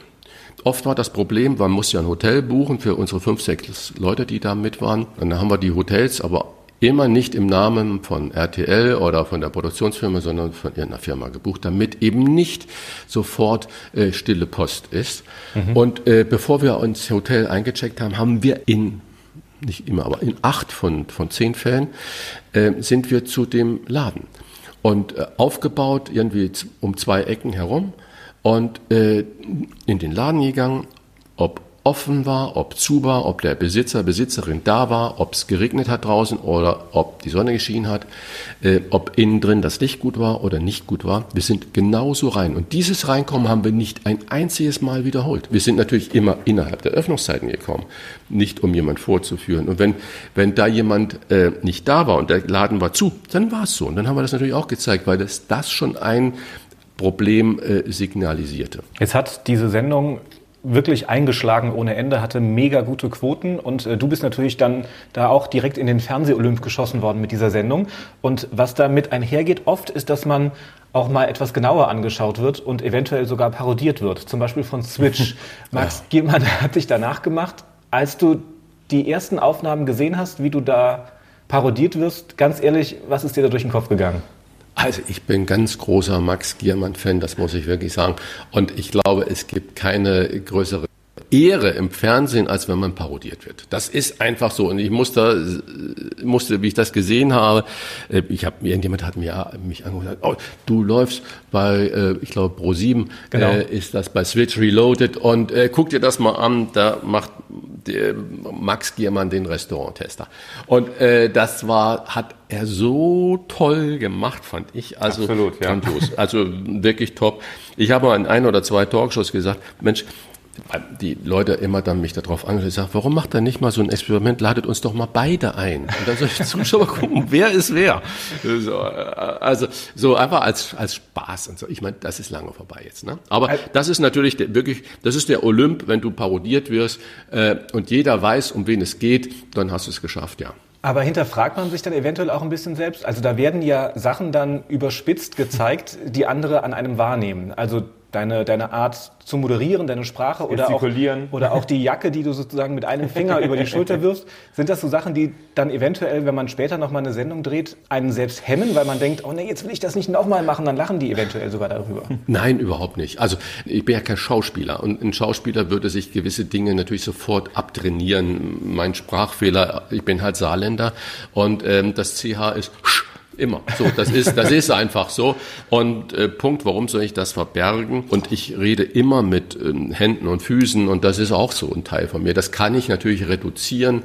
Oft war das Problem, man muss ja ein Hotel buchen für unsere fünf, sechs Leute, die da mit waren. Und dann haben wir die Hotels aber immer nicht im Namen von RTL oder von der Produktionsfirma, sondern von irgendeiner Firma gebucht, damit eben nicht sofort äh, stille Post ist. Und äh, bevor wir ins Hotel eingecheckt haben, haben wir in nicht immer, aber in acht von, von zehn Fällen äh, sind wir zu dem Laden. Und äh, aufgebaut irgendwie um zwei Ecken herum und äh, in den Laden gegangen, ob offen war, ob zu war, ob der Besitzer, Besitzerin da war, ob es geregnet hat draußen oder ob die Sonne geschienen hat, äh, ob innen drin das Licht gut war oder nicht gut war. Wir sind genauso rein. Und dieses Reinkommen haben wir nicht ein einziges Mal wiederholt. Wir sind natürlich immer innerhalb der Öffnungszeiten gekommen, nicht um jemand vorzuführen. Und wenn, wenn da jemand äh, nicht da war und der Laden war zu, dann war es so. Und dann haben wir das natürlich auch gezeigt, weil das, das schon ein Problem äh, signalisierte. Jetzt hat diese Sendung wirklich eingeschlagen ohne Ende, hatte mega gute Quoten und äh, du bist natürlich dann da auch direkt in den Fernseh-Olymp geschossen worden mit dieser Sendung. Und was damit einhergeht oft, ist, dass man auch mal etwas genauer angeschaut wird und eventuell sogar parodiert wird. Zum Beispiel von Switch. Max ja. Giermann hat dich danach gemacht. Als du die ersten Aufnahmen gesehen hast, wie du da parodiert wirst, ganz ehrlich, was ist dir da durch den Kopf gegangen? Also ich bin ganz großer Max Giermann-Fan, das muss ich wirklich sagen. Und ich glaube, es gibt keine größere Ehre im Fernsehen, als wenn man parodiert wird. Das ist einfach so. Und ich musste, musste wie ich das gesehen habe, äh, ich habe irgendjemand hat mir mich angeguckt, oh, du läufst bei, äh, ich glaube Pro 7, genau. äh, ist das bei Switch Reloaded und äh, guck dir das mal an, da macht Max Giermann den Restauranttester. Und äh, das war, hat er so toll gemacht, fand ich. Also Absolut, ja. Also wirklich top. Ich habe mal in ein oder zwei Talkshows gesagt, Mensch, die Leute immer dann mich darauf angeschaut, sagen, warum macht er nicht mal so ein Experiment, ladet uns doch mal beide ein. Und dann soll ich Zuschauer gucken, wer ist wer. So, also so einfach als, als Spaß und so. Ich meine, das ist lange vorbei jetzt. Ne? Aber das ist natürlich der, wirklich, das ist der Olymp, wenn du parodiert wirst äh, und jeder weiß, um wen es geht, dann hast du es geschafft, ja. Aber hinterfragt man sich dann eventuell auch ein bisschen selbst? Also da werden ja Sachen dann überspitzt gezeigt, die andere an einem wahrnehmen. Also deine, deine Art zu moderieren, deine Sprache oder auch, oder auch die Jacke, die du sozusagen mit einem Finger über die Schulter wirfst, sind das so Sachen, die dann eventuell, wenn man später nochmal eine Sendung dreht, einen selbst hemmen, weil man denkt, oh nee, jetzt will ich das nicht nochmal machen, dann lachen die eventuell sogar darüber. Nein, überhaupt nicht. Also ich bin ja kein Schauspieler und ein Schauspieler würde sich gewisse Dinge natürlich sofort abtrainieren. Mein Sprachfehler, ich bin halt Saarländer und ähm, das CH ist sch Immer. So, das ist, das ist einfach so. Und äh, Punkt, warum soll ich das verbergen? Und ich rede immer mit äh, Händen und Füßen und das ist auch so ein Teil von mir. Das kann ich natürlich reduzieren.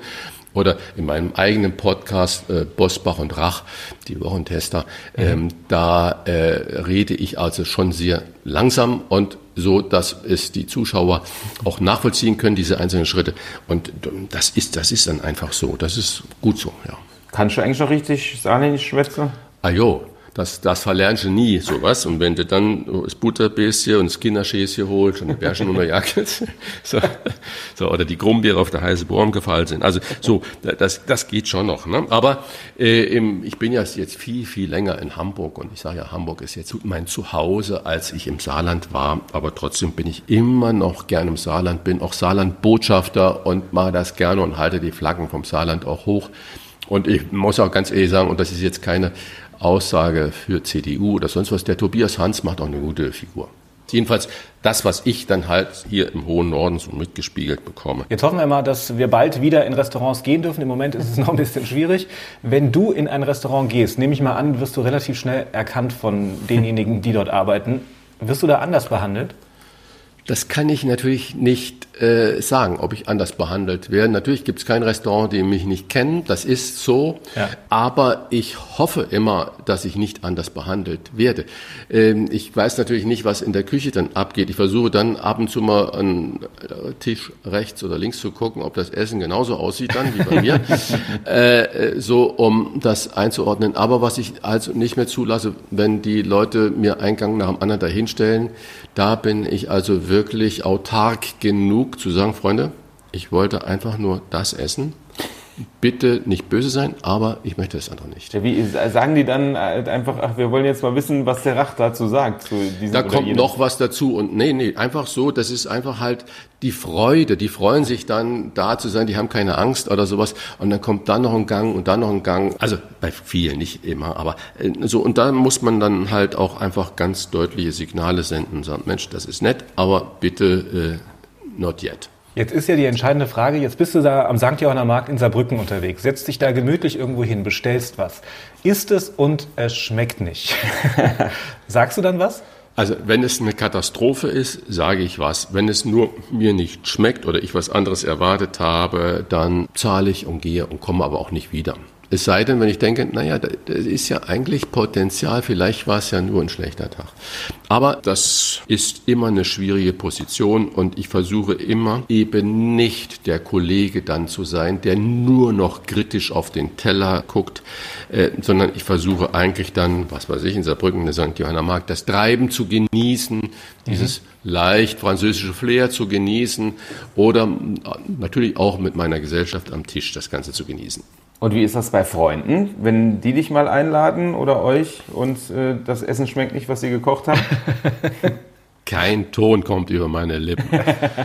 Oder in meinem eigenen Podcast äh, Bosbach und Rach, die Wochentester, mhm. ähm, da äh, rede ich also schon sehr langsam und so, dass es die Zuschauer auch nachvollziehen können, diese einzelnen Schritte. Und das ist, das ist dann einfach so. Das ist gut so, ja. Kannst du eigentlich noch richtig Saarländisch schwätzen? Ah jo, das, das verlernst du nie, sowas. Und wenn du dann das Butterbäschen und das Kinderschäschen holst und die Bärchen unter Jacke, so, so, oder die Grumbiere auf der heiße Bohren gefallen sind. Also so, das, das geht schon noch. Ne? Aber äh, im, ich bin ja jetzt viel, viel länger in Hamburg und ich sage ja, Hamburg ist jetzt mein Zuhause, als ich im Saarland war. Aber trotzdem bin ich immer noch gern im Saarland, bin auch Saarland-Botschafter und mache das gerne und halte die Flaggen vom Saarland auch hoch. Und ich muss auch ganz ehrlich sagen, und das ist jetzt keine Aussage für CDU oder sonst was, der Tobias Hans macht auch eine gute Figur. Jedenfalls das, was ich dann halt hier im hohen Norden so mitgespiegelt bekomme. Jetzt hoffen wir mal, dass wir bald wieder in Restaurants gehen dürfen. Im Moment ist es noch ein bisschen schwierig. Wenn du in ein Restaurant gehst, nehme ich mal an, wirst du relativ schnell erkannt von denjenigen, die dort arbeiten. Wirst du da anders behandelt? Das kann ich natürlich nicht äh, sagen, ob ich anders behandelt werde. Natürlich gibt es kein Restaurant, die mich nicht kennen. Das ist so. Ja. Aber ich hoffe immer, dass ich nicht anders behandelt werde. Ähm, ich weiß natürlich nicht, was in der Küche dann abgeht. Ich versuche dann ab und zu mal an Tisch rechts oder links zu gucken, ob das Essen genauso aussieht dann wie bei mir. äh, so, um das einzuordnen. Aber was ich also nicht mehr zulasse, wenn die Leute mir Eingang nach dem anderen dahinstellen, da bin ich also wirklich autark genug zu sagen, Freunde, ich wollte einfach nur das essen. Bitte nicht böse sein, aber ich möchte das andere nicht. Wie sagen die dann einfach, ach, wir wollen jetzt mal wissen, was der Rach dazu sagt? Zu diesem da kommt noch was dazu und nee, nee, einfach so, das ist einfach halt die Freude, die freuen sich dann da zu sein, die haben keine Angst oder sowas und dann kommt dann noch ein Gang und dann noch ein Gang, also bei vielen, nicht immer, aber äh, so und da muss man dann halt auch einfach ganz deutliche Signale senden und sagen, Mensch, das ist nett, aber bitte äh, not yet. Jetzt ist ja die entscheidende Frage, jetzt bist du da am St. Johanner Markt in Saarbrücken unterwegs, setzt dich da gemütlich irgendwo hin, bestellst was, isst es und es schmeckt nicht. Sagst du dann was? Also wenn es eine Katastrophe ist, sage ich was. Wenn es nur mir nicht schmeckt oder ich was anderes erwartet habe, dann zahle ich und gehe und komme aber auch nicht wieder. Es sei denn, wenn ich denke, naja, da, da ist ja eigentlich Potenzial, vielleicht war es ja nur ein schlechter Tag. Aber das ist immer eine schwierige Position und ich versuche immer eben nicht der Kollege dann zu sein, der nur noch kritisch auf den Teller guckt, äh, sondern ich versuche eigentlich dann, was weiß ich, in Saarbrücken, in der St. Johanna Mark, das Treiben zu genießen, dieses mhm. leicht französische Flair zu genießen oder natürlich auch mit meiner Gesellschaft am Tisch das Ganze zu genießen. Und wie ist das bei Freunden, wenn die dich mal einladen oder euch und äh, das Essen schmeckt nicht, was sie gekocht haben? Kein Ton kommt über meine Lippen.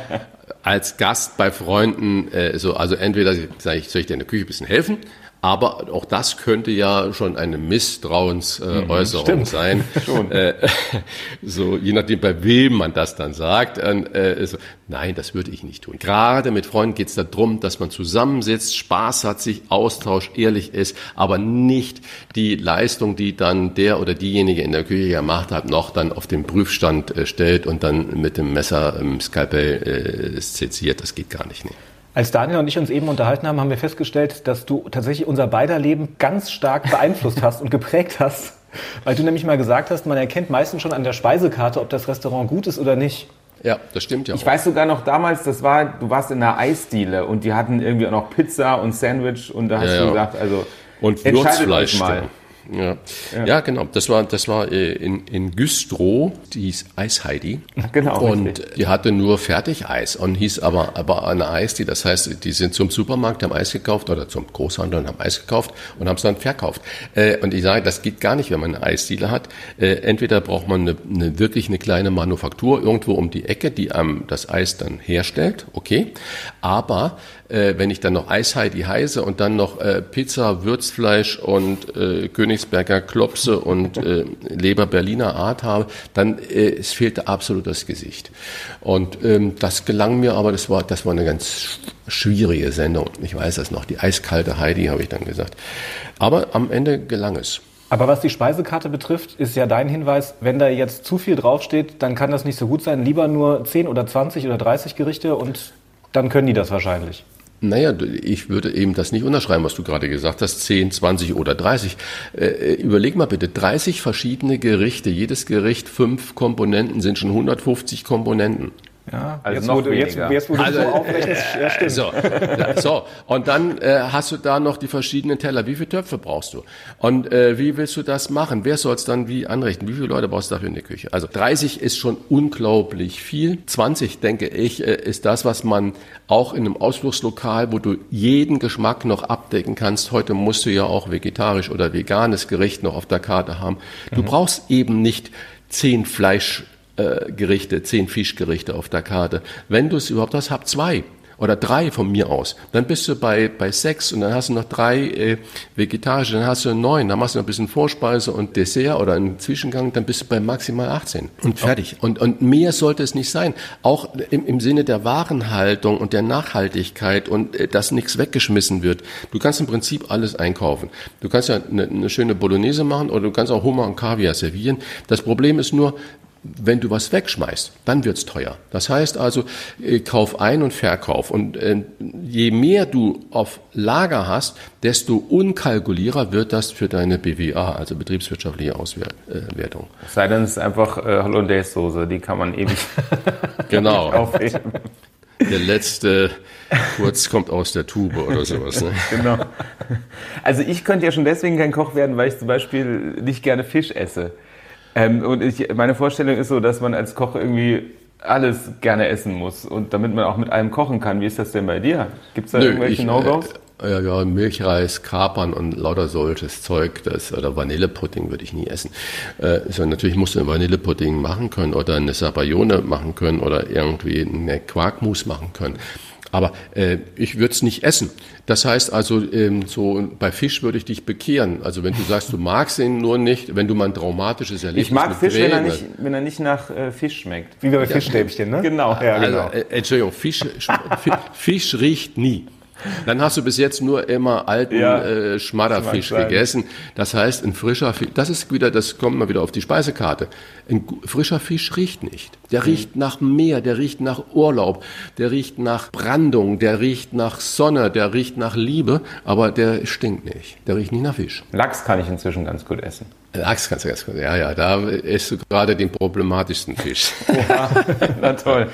Als Gast bei Freunden, äh, so, also entweder sage ich, soll ich dir in der Küche ein bisschen helfen? Aber auch das könnte ja schon eine Misstrauensäußerung mhm, sein. äh, so, je nachdem, bei wem man das dann sagt. Äh, so, nein, das würde ich nicht tun. Gerade mit Freunden geht es darum, dass man zusammensitzt, Spaß hat, sich Austausch ehrlich ist, aber nicht die Leistung, die dann der oder diejenige in der Küche gemacht hat, noch dann auf den Prüfstand äh, stellt und dann mit dem Messer im Skalpell äh, seziert. Das geht gar nicht. Nee. Als Daniel und ich uns eben unterhalten haben, haben wir festgestellt, dass du tatsächlich unser beider Leben ganz stark beeinflusst hast und geprägt hast. Weil du nämlich mal gesagt hast, man erkennt meistens schon an der Speisekarte, ob das Restaurant gut ist oder nicht. Ja, das stimmt ja. Ich auch. weiß sogar noch damals, das war, du warst in einer Eisdiele und die hatten irgendwie auch noch Pizza und Sandwich und da hast ja, du ja. gesagt, also und Würzfleisch. Mal. Ja. ja. Ja. genau. Das war, das war äh, in, in Güstrow, die hieß Eisheidi. Genau. Und richtig. die hatte nur Fertigeis und hieß aber, aber eine Eis, die, das heißt, die sind zum Supermarkt, haben Eis gekauft oder zum Großhandel und haben Eis gekauft und haben es dann verkauft. Äh, und ich sage, das geht gar nicht, wenn man eine Eisdiele hat. Äh, entweder braucht man eine, eine, wirklich eine kleine Manufaktur irgendwo um die Ecke, die einem das Eis dann herstellt, okay. Aber äh, wenn ich dann noch Eisheidi heiße und dann noch äh, Pizza, Würzfleisch und äh, Königsberger Klopse und äh, Leber Berliner Art habe, dann äh, es fehlte absolut das Gesicht. Und ähm, das gelang mir, aber das war, das war eine ganz schwierige Sendung. Ich weiß das noch, die eiskalte Heidi habe ich dann gesagt. Aber am Ende gelang es. Aber was die Speisekarte betrifft, ist ja dein Hinweis, wenn da jetzt zu viel draufsteht, dann kann das nicht so gut sein. Lieber nur 10 oder 20 oder 30 Gerichte und dann können die das wahrscheinlich. Naja, ich würde eben das nicht unterschreiben, was du gerade gesagt hast, 10, 20 oder 30. Äh, äh, überleg mal bitte, 30 verschiedene Gerichte, jedes Gericht fünf Komponenten sind schon 150 Komponenten. Ja, also jetzt, noch du, jetzt, jetzt, du also, so aufrechnest, ja, stimmt. So, so, und dann äh, hast du da noch die verschiedenen Teller. Wie viele Töpfe brauchst du? Und äh, wie willst du das machen? Wer soll es dann wie anrichten? Wie viele Leute brauchst du dafür in der Küche? Also 30 ist schon unglaublich viel. 20, denke ich, äh, ist das, was man auch in einem Ausflugslokal, wo du jeden Geschmack noch abdecken kannst. Heute musst du ja auch vegetarisch oder veganes Gericht noch auf der Karte haben. Du mhm. brauchst eben nicht zehn Fleisch äh, Gerichte, zehn Fischgerichte auf der Karte. Wenn du es überhaupt hast, hab zwei oder drei von mir aus. Dann bist du bei, bei sechs und dann hast du noch drei äh, vegetarische, dann hast du neun, dann machst du noch ein bisschen Vorspeise und Dessert oder einen Zwischengang, dann bist du bei maximal 18 und fertig. Und, und mehr sollte es nicht sein. Auch im, im Sinne der Warenhaltung und der Nachhaltigkeit und äh, dass nichts weggeschmissen wird. Du kannst im Prinzip alles einkaufen. Du kannst ja eine, eine schöne Bolognese machen oder du kannst auch Hummer und Kaviar servieren. Das Problem ist nur, wenn du was wegschmeißt, dann wird's teuer. Das heißt also, äh, Kauf ein und Verkauf. Und äh, je mehr du auf Lager hast, desto unkalkulierer wird das für deine BWA, also betriebswirtschaftliche Auswertung. sei denn, es ist einfach äh, Hollandaise-Soße, die kann man ewig genau. aufheben. Der letzte kurz kommt aus der Tube oder sowas. Ne? genau. Also ich könnte ja schon deswegen kein Koch werden, weil ich zum Beispiel nicht gerne Fisch esse. Ähm, und ich, meine Vorstellung ist so, dass man als Koch irgendwie alles gerne essen muss und damit man auch mit allem kochen kann. Wie ist das denn bei dir? Gibt es da Nö, irgendwelche No-Gos? Äh, ja, ja, Milchreis, Kapern und lauter solches Zeug, das, oder Vanillepudding würde ich nie essen. Äh, so, natürlich musst du einen Vanillepudding machen können oder eine Sabayone machen können oder irgendwie eine Quarkmus machen können. Aber äh, ich würde es nicht essen. Das heißt also, ähm, so bei Fisch würde ich dich bekehren. Also wenn du sagst, du magst ihn nur nicht, wenn du mal ein traumatisches Erlebnis Ich mag Fisch, wenn er, nicht, wenn er nicht nach äh, Fisch schmeckt. Wie bei Fischstäbchen, ne? Genau. Ja, genau. Also, äh, Entschuldigung, Fisch, Fisch riecht nie. Dann hast du bis jetzt nur immer alten Ja. äh, Schmadderfisch gegessen. Das heißt, ein frischer Fisch, das ist wieder, das kommt mal wieder auf die Speisekarte. Ein frischer Fisch riecht nicht. Der Mhm. riecht nach Meer, der riecht nach Urlaub, der riecht nach Brandung, der riecht nach Sonne, der riecht nach Liebe, aber der stinkt nicht. Der riecht nicht nach Fisch. Lachs kann ich inzwischen ganz gut essen. Lachs kannst du ganz gut. Ja, ja, da isst du gerade den problematischsten Fisch. Na toll.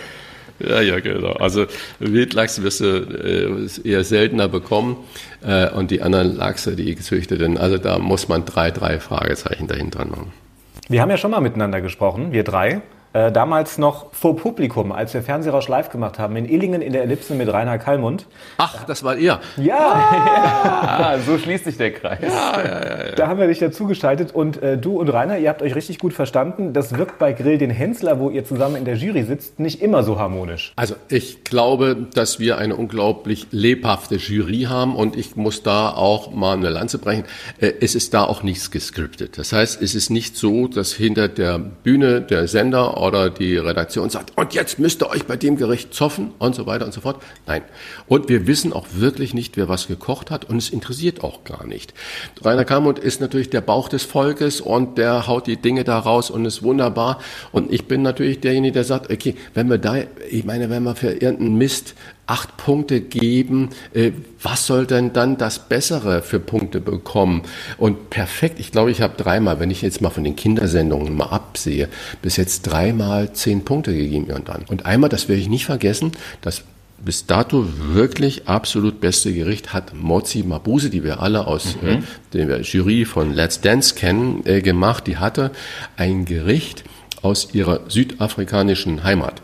Ja, ja, genau. Also Wildlachs wirst du äh, eher seltener bekommen äh, und die anderen Lachse, die gezüchteten, also da muss man drei, drei Fragezeichen dahinter machen. Wir haben ja schon mal miteinander gesprochen, wir drei. Äh, damals noch vor Publikum, als wir Fernsehrausch live gemacht haben, in Illingen in der Ellipse mit Rainer Kallmund. Ach, das war ihr. Ja, Ah, so schließt sich der Kreis. da haben wir dich dazugeschaltet und äh, du und Rainer, ihr habt euch richtig gut verstanden. Das wirkt bei Grill den Hensler, wo ihr zusammen in der Jury sitzt, nicht immer so harmonisch. Also ich glaube, dass wir eine unglaublich lebhafte Jury haben und ich muss da auch mal eine Lanze brechen. Äh, Es ist da auch nichts gescriptet. Das heißt, es ist nicht so, dass hinter der Bühne der Sender oder die Redaktion sagt, und jetzt müsst ihr euch bei dem Gericht zoffen und so weiter und so fort. Nein. Und wir wissen auch wirklich nicht, wer was gekocht hat und es interessiert auch gar nicht. Rainer Kalmund ist natürlich der Bauch des Volkes und der haut die Dinge da raus und ist wunderbar. Und ich bin natürlich derjenige, der sagt, okay, wenn wir da, ich meine, wenn wir für irgendeinen Mist acht Punkte geben, äh, was soll denn dann das Bessere für Punkte bekommen? Und perfekt, ich glaube, ich habe dreimal, wenn ich jetzt mal von den Kindersendungen mal absehe, bis jetzt dreimal zehn Punkte gegeben und dann. Und einmal, das werde ich nicht vergessen, das bis dato wirklich absolut beste Gericht hat Mozi Mabuse, die wir alle aus äh, der Jury von Let's Dance kennen, äh, gemacht. Die hatte ein Gericht aus ihrer südafrikanischen Heimat.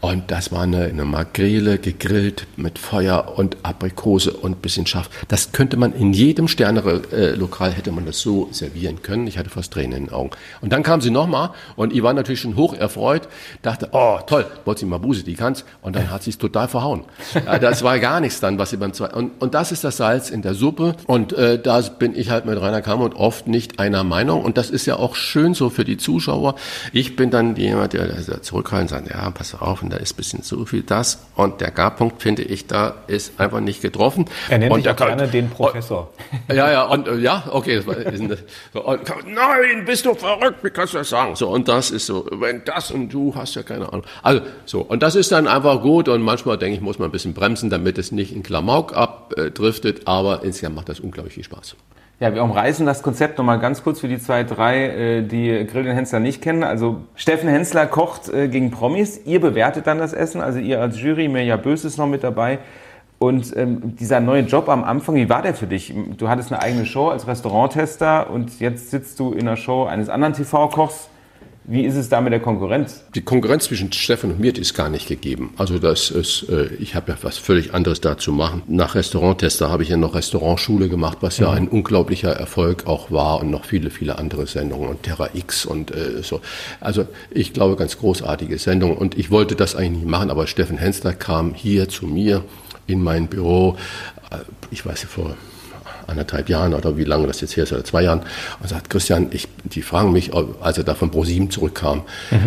Und das war eine, eine Makrele gegrillt mit Feuer und Aprikose und bisschen scharf. Das könnte man in jedem Sterne-Lokal hätte man das so servieren können. Ich hatte fast Tränen in den Augen. Und dann kam sie nochmal und ich war natürlich schon hoch erfreut, dachte, oh toll, Mozi Mabuse, die kann's. Und dann hat sie es total verhauen. Das war gar nichts dann, was sie beim zweiten. Und, und das ist das Salz in der Suppe. Und äh, da bin ich halt mit Rainer Kamm und oft nicht einer Meinung. Und das ist ja auch schön so für die Zuschauer. Ich bin dann jemand, der der zurückhaltend sagt, ja, pass auf, und da ist ein bisschen zu viel das. Und der Garpunkt, finde ich, da ist einfach nicht getroffen. Er nennt und der auch kann- gerne den Professor. ja, ja, und ja, okay. Das war, so, und, nein, bist du verrückt, wie kannst du das sagen? So, und das ist so, wenn das und du hast ja keine Ahnung. Also, so, und das ist dann einfach gut und manchmal denke ich, muss man ein bisschen bremsen, damit es nicht in Klamauk abdriftet, aber insgesamt macht das unglaublich viel Spaß. Ja, wir umreißen das Konzept nochmal ganz kurz für die zwei, drei, äh, die Grill den Hensler nicht kennen. Also Steffen Hensler kocht äh, gegen Promis. Ihr bewertet dann das Essen, also ihr als Jury, Mirja Bös ist noch mit dabei. Und ähm, dieser neue Job am Anfang, wie war der für dich? Du hattest eine eigene Show als Restauranttester und jetzt sitzt du in der Show eines anderen TV-Kochs. Wie ist es da mit der Konkurrenz? Die Konkurrenz zwischen Steffen und mir, die ist gar nicht gegeben. Also das ist, äh, ich habe ja was völlig anderes da zu machen. Nach Restauranttester habe ich ja noch Restaurantschule gemacht, was ja ein unglaublicher Erfolg auch war und noch viele, viele andere Sendungen und Terra X und äh, so. Also ich glaube, ganz großartige Sendungen und ich wollte das eigentlich nicht machen, aber Steffen Hensler kam hier zu mir in mein Büro, äh, ich weiß nicht, vor anderthalb Jahren oder wie lange das jetzt her ist, oder zwei Jahren, und sagt, Christian, ich, die fragen mich, ob- als er da von ProSieben zurückkam,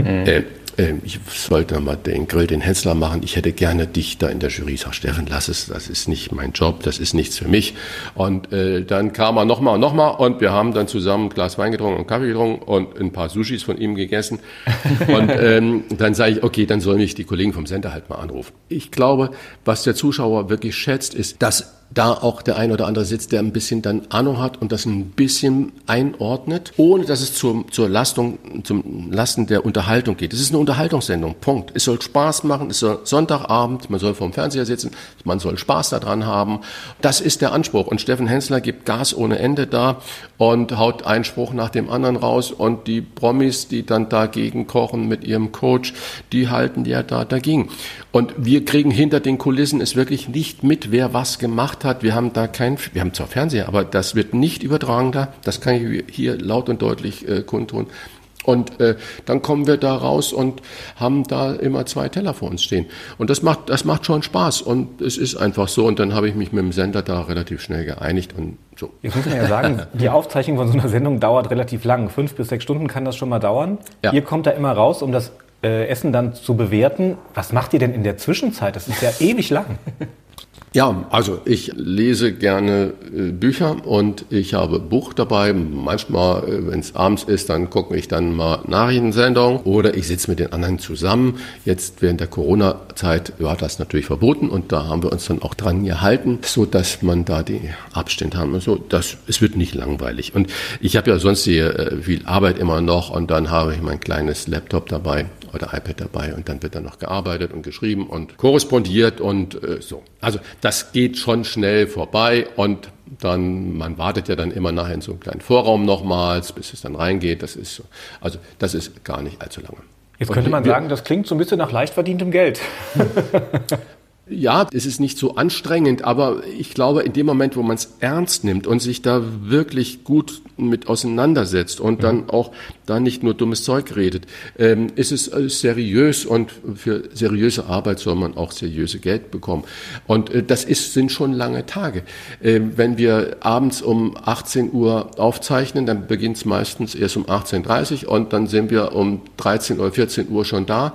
äh, äh, ich sollte mal den Grill, den Hensler machen, ich hätte gerne dich da in der Jury. Ich sag, Steffen, lass es, das ist nicht mein Job, das ist nichts für mich. Und äh, dann kam er nochmal und nochmal und wir haben dann zusammen ein Glas Wein getrunken und Kaffee getrunken und ein paar Sushis von ihm gegessen. Und ähm, dann sage ich, okay, dann sollen mich die Kollegen vom Sender halt mal anrufen. Ich glaube, was der Zuschauer wirklich schätzt, ist, dass da auch der ein oder andere sitzt, der ein bisschen dann Ahnung hat und das ein bisschen einordnet, ohne dass es zur, zur Lastung, zum Lasten der Unterhaltung geht. Es ist eine Unterhaltungssendung, Punkt. Es soll Spaß machen, es soll Sonntagabend, man soll vorm Fernseher sitzen, man soll Spaß daran haben. Das ist der Anspruch. Und Steffen Hensler gibt Gas ohne Ende da und haut einen Spruch nach dem anderen raus und die Promis, die dann dagegen kochen mit ihrem Coach, die halten ja da dagegen. Und wir kriegen hinter den Kulissen es wirklich nicht mit, wer was gemacht hat. Wir haben da kein, wir haben zwar Fernseher, aber das wird nicht übertragen da. Das kann ich hier laut und deutlich äh, kundtun. Und äh, dann kommen wir da raus und haben da immer zwei Teller vor uns stehen. Und das macht, das macht schon Spaß. Und es ist einfach so. Und dann habe ich mich mit dem Sender da relativ schnell geeinigt und so. Jetzt muss man ja sagen, die Aufzeichnung von so einer Sendung dauert relativ lang. Fünf bis sechs Stunden kann das schon mal dauern. Ja. Ihr kommt da immer raus, um das äh, Essen dann zu bewerten. Was macht ihr denn in der Zwischenzeit? Das ist ja ewig lang. Ja, also ich lese gerne äh, Bücher und ich habe Buch dabei. Manchmal, äh, wenn es abends ist, dann gucke ich dann mal Nachrichtensendung oder ich sitze mit den anderen zusammen. Jetzt während der Corona-Zeit war das natürlich verboten und da haben wir uns dann auch dran gehalten, so dass man da die Abstände haben. So, das, es wird nicht langweilig. Und ich habe ja sonst hier äh, viel Arbeit immer noch und dann habe ich mein kleines Laptop dabei oder iPad dabei und dann wird dann noch gearbeitet und geschrieben und korrespondiert und äh, so. Also das geht schon schnell vorbei und dann, man wartet ja dann immer nachher in so einem kleinen Vorraum nochmals, bis es dann reingeht. Das ist so. Also das ist gar nicht allzu lange. Jetzt könnte man sagen, das klingt so ein bisschen nach leicht verdientem Geld. Ja, es ist nicht so anstrengend, aber ich glaube, in dem Moment, wo man es ernst nimmt und sich da wirklich gut mit auseinandersetzt und dann auch da nicht nur dummes Zeug redet, ähm, ist es äh, seriös und für seriöse Arbeit soll man auch seriöse Geld bekommen. Und äh, das ist, sind schon lange Tage. Ähm, wenn wir abends um 18 Uhr aufzeichnen, dann beginnt es meistens erst um 18.30 Uhr und dann sind wir um 13 oder 14 Uhr schon da.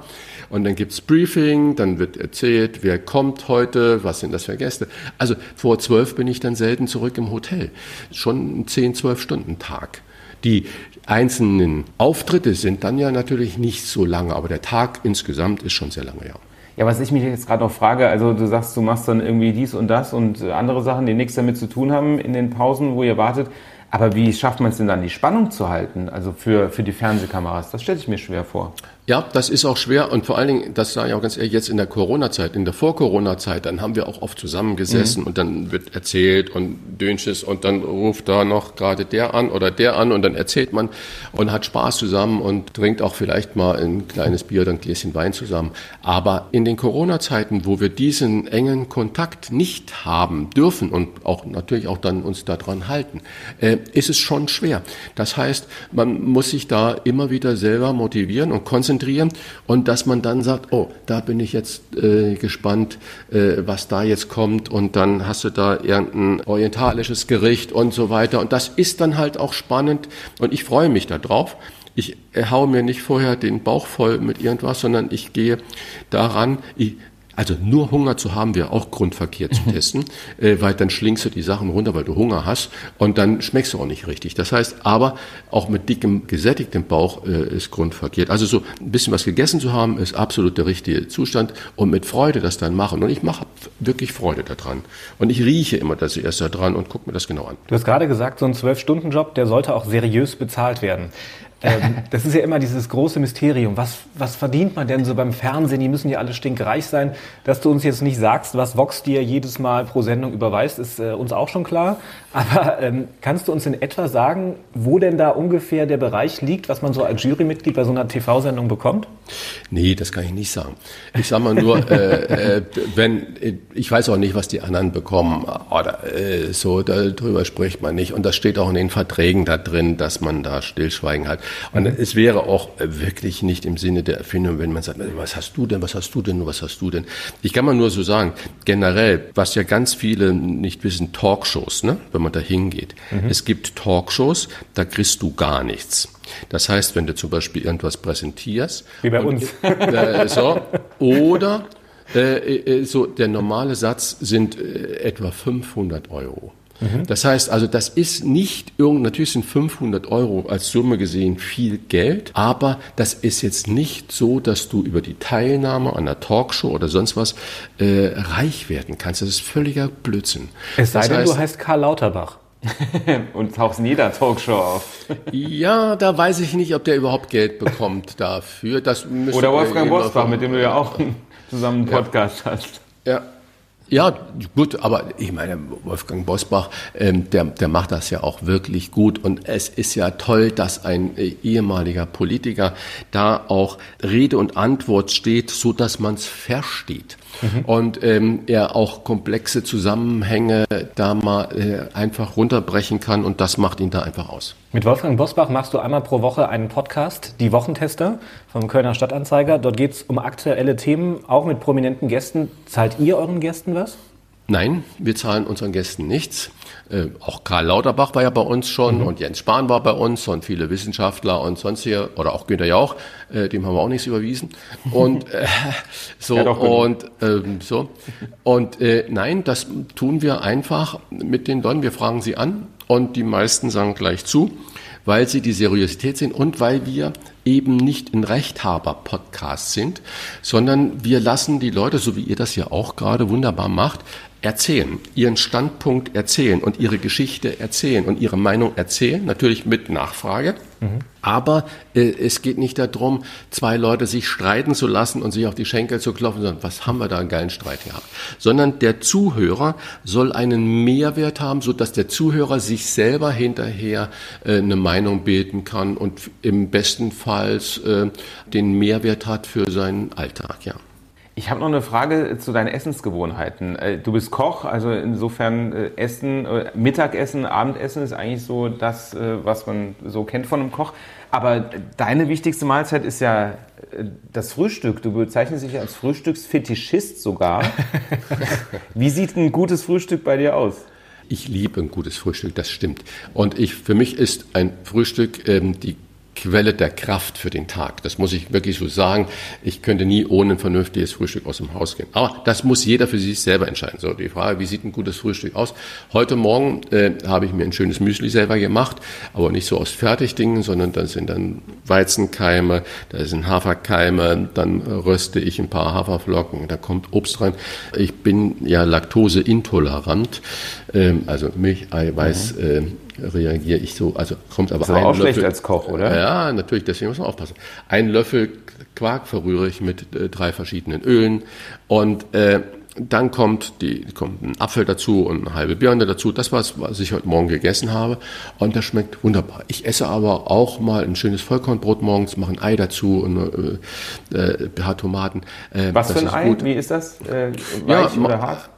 Und dann gibt's Briefing, dann wird erzählt, wer kommt heute, was sind das für Gäste. Also vor zwölf bin ich dann selten zurück im Hotel. Schon ein 10, 12 Stunden Tag. Die einzelnen Auftritte sind dann ja natürlich nicht so lange, aber der Tag insgesamt ist schon sehr lange, ja. Ja, was ich mich jetzt gerade noch frage, also du sagst, du machst dann irgendwie dies und das und andere Sachen, die nichts damit zu tun haben in den Pausen, wo ihr wartet. Aber wie schafft man es denn dann, die Spannung zu halten? Also für, für die Fernsehkameras? Das stelle ich mir schwer vor. Ja, das ist auch schwer und vor allen Dingen, das sage ich auch ganz ehrlich, jetzt in der Corona-Zeit, in der Vor-Corona-Zeit, dann haben wir auch oft zusammengesessen mhm. und dann wird erzählt und Dönsches und dann ruft da noch gerade der an oder der an und dann erzählt man und hat Spaß zusammen und trinkt auch vielleicht mal ein kleines Bier oder ein Gläschen Wein zusammen. Aber in den Corona-Zeiten, wo wir diesen engen Kontakt nicht haben dürfen und auch natürlich auch dann uns daran halten, äh, ist es schon schwer. Das heißt, man muss sich da immer wieder selber motivieren und konzentrieren konzentrieren und dass man dann sagt, oh, da bin ich jetzt äh, gespannt, äh, was da jetzt kommt und dann hast du da irgendein orientalisches Gericht und so weiter und das ist dann halt auch spannend und ich freue mich darauf. Ich haue mir nicht vorher den Bauch voll mit irgendwas, sondern ich gehe daran, ich, also nur Hunger zu haben wäre auch Grundverkehr zu testen, äh, weil dann schlingst du die Sachen runter, weil du Hunger hast und dann schmeckst du auch nicht richtig. Das heißt, aber auch mit dickem, gesättigtem Bauch äh, ist Grundverkehrt. Also so ein bisschen was gegessen zu haben, ist absolut der richtige Zustand und mit Freude das dann machen. Und ich mache wirklich Freude daran. Und ich rieche immer das erste dran und gucke mir das genau an. Du hast gerade gesagt, so ein Zwölf-Stunden-Job, der sollte auch seriös bezahlt werden. Ähm, das ist ja immer dieses große Mysterium. Was, was verdient man denn so beim Fernsehen? Die müssen ja alle stinkreich sein. Dass du uns jetzt nicht sagst, was Vox dir jedes Mal pro Sendung überweist, ist äh, uns auch schon klar. Aber ähm, kannst du uns in etwa sagen, wo denn da ungefähr der Bereich liegt, was man so als Jurymitglied bei so einer TV-Sendung bekommt? Nee, das kann ich nicht sagen. Ich sage mal nur, äh, äh, wenn ich weiß auch nicht, was die anderen bekommen oder äh, so darüber spricht man nicht und das steht auch in den Verträgen da drin, dass man da Stillschweigen hat. Und es wäre auch wirklich nicht im Sinne der Erfindung, wenn man sagt, was hast du denn, was hast du denn, was hast du denn? Ich kann mal nur so sagen, generell, was ja ganz viele nicht wissen, Talkshows, ne, wenn man da hingeht. Mhm. Es gibt Talkshows, da kriegst du gar nichts. Das heißt, wenn du zum Beispiel irgendwas präsentierst. Wie bei und, uns. Äh, so, oder äh, äh, so der normale Satz sind äh, etwa 500 Euro. Mhm. Das heißt also, das ist nicht irgend, natürlich sind 500 Euro als Summe gesehen viel Geld, aber das ist jetzt nicht so, dass du über die Teilnahme an einer Talkshow oder sonst was äh, reich werden kannst. Das ist völliger Blödsinn. Es sei das denn, heißt, du heißt Karl Lauterbach. und tauchst in jeder Talkshow auf. ja, da weiß ich nicht, ob der überhaupt Geld bekommt dafür. Das Oder Wolfgang Bosbach, mit dem du ja auch zusammen einen Podcast ja. hast. Ja, ja, gut, aber ich meine, Wolfgang Bosbach, ähm, der, der macht das ja auch wirklich gut. Und es ist ja toll, dass ein äh, ehemaliger Politiker da auch Rede und Antwort steht, so dass man es versteht. Mhm. Und ähm, er auch komplexe Zusammenhänge da mal äh, einfach runterbrechen kann. Und das macht ihn da einfach aus. Mit Wolfgang Bosbach machst du einmal pro Woche einen Podcast, die Wochentester vom Kölner Stadtanzeiger. Dort geht es um aktuelle Themen, auch mit prominenten Gästen. Zahlt ihr euren Gästen was? Nein, wir zahlen unseren Gästen nichts. Äh, auch Karl Lauterbach war ja bei uns schon mhm. und Jens Spahn war bei uns und viele Wissenschaftler und sonst hier oder auch Günter Jauch, äh, dem haben wir auch nichts überwiesen. Und äh, so und ähm, so und äh, nein, das tun wir einfach mit den Leuten. Wir fragen sie an und die meisten sagen gleich zu, weil sie die Seriosität sehen und weil wir eben nicht ein Rechthaber-Podcast sind, sondern wir lassen die Leute, so wie ihr das ja auch gerade wunderbar macht, erzählen, ihren Standpunkt erzählen und ihre Geschichte erzählen und ihre Meinung erzählen, natürlich mit Nachfrage. Mhm. Aber äh, es geht nicht darum, zwei Leute sich streiten zu lassen und sich auf die Schenkel zu klopfen, sondern was haben wir da einen geilen Streit gehabt? Sondern der Zuhörer soll einen Mehrwert haben, so dass der Zuhörer sich selber hinterher äh, eine Meinung bilden kann und im besten Fall äh, den Mehrwert hat für seinen Alltag, ja. Ich habe noch eine Frage zu deinen Essensgewohnheiten. Äh, du bist Koch, also insofern äh, Essen, äh, Mittagessen, Abendessen ist eigentlich so das, was man so kennt von einem Koch. Aber deine wichtigste Mahlzeit ist ja das Frühstück. Du bezeichnest dich als Frühstücksfetischist sogar. Wie sieht ein gutes Frühstück bei dir aus? Ich liebe ein gutes Frühstück, das stimmt. Und ich, für mich ist ein Frühstück ähm, die Quelle der Kraft für den Tag. Das muss ich wirklich so sagen. Ich könnte nie ohne ein vernünftiges Frühstück aus dem Haus gehen. Aber das muss jeder für sich selber entscheiden. So, die Frage, wie sieht ein gutes Frühstück aus? Heute Morgen äh, habe ich mir ein schönes Müsli selber gemacht, aber nicht so aus Fertigdingen, sondern da sind dann Weizenkeime, da sind Haferkeime, dann röste ich ein paar Haferflocken, da kommt Obst rein. Ich bin ja laktoseintolerant, ähm, also Milch, Eiweiß, mhm. äh, reagiere ich so. Also kommt aber das ist aber auch Löffel, schlecht als Koch, oder? Ja, natürlich, deswegen muss man aufpassen. Ein Löffel Quark verrühre ich mit äh, drei verschiedenen Ölen und äh, dann kommt, die, kommt ein Apfel dazu und eine halbe Birne dazu. Das war was ich heute Morgen gegessen habe. Und das schmeckt wunderbar. Ich esse aber auch mal ein schönes Vollkornbrot morgens, mache ein Ei dazu und äh, äh, ein paar Tomaten. Äh, was für ein Ei? Gut. Wie ist das? Äh, weich ja, oder hart?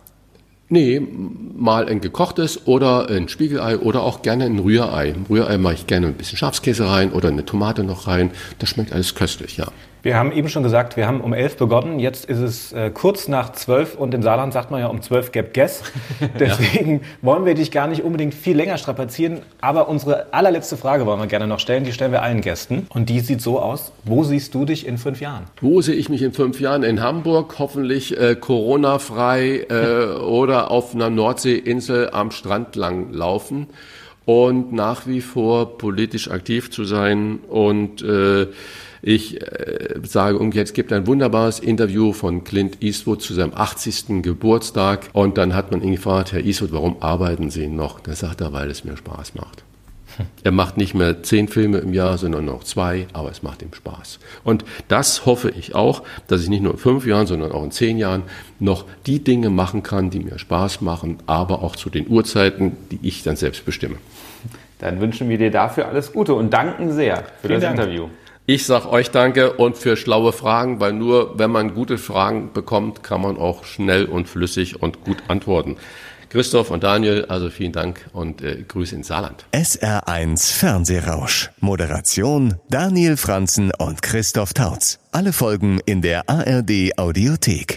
Nee, mal ein gekochtes oder ein Spiegelei oder auch gerne ein Rührei. Rührei mache ich gerne ein bisschen Schafskäse rein oder eine Tomate noch rein. Das schmeckt alles köstlich, ja. Wir haben eben schon gesagt, wir haben um elf begonnen. Jetzt ist es äh, kurz nach zwölf und im Saarland sagt man ja um zwölf gap guess. Deswegen ja. wollen wir dich gar nicht unbedingt viel länger strapazieren. Aber unsere allerletzte Frage wollen wir gerne noch stellen. Die stellen wir allen Gästen. Und die sieht so aus. Wo siehst du dich in fünf Jahren? Wo sehe ich mich in fünf Jahren? In Hamburg, hoffentlich äh, Corona-frei äh, oder auf einer Nordseeinsel am Strand lang laufen und nach wie vor politisch aktiv zu sein und äh, ich äh, sage umgekehrt, es gibt ein wunderbares Interview von Clint Eastwood zu seinem 80. Geburtstag und dann hat man ihn gefragt, Herr Eastwood, warum arbeiten Sie noch? Da sagt er, weil es mir Spaß macht. Er macht nicht mehr zehn Filme im Jahr, sondern noch zwei, aber es macht ihm Spaß. Und das hoffe ich auch, dass ich nicht nur in fünf Jahren, sondern auch in zehn Jahren noch die Dinge machen kann, die mir Spaß machen, aber auch zu den Uhrzeiten, die ich dann selbst bestimme. Dann wünschen wir dir dafür alles Gute und danken sehr für Vielen das Dank. Interview. Ich sage euch danke und für schlaue Fragen, weil nur wenn man gute Fragen bekommt, kann man auch schnell und flüssig und gut antworten. Christoph und Daniel, also vielen Dank und äh, Grüße ins Saarland. SR1 Fernsehrausch. Moderation Daniel Franzen und Christoph Tautz. Alle Folgen in der ARD Audiothek.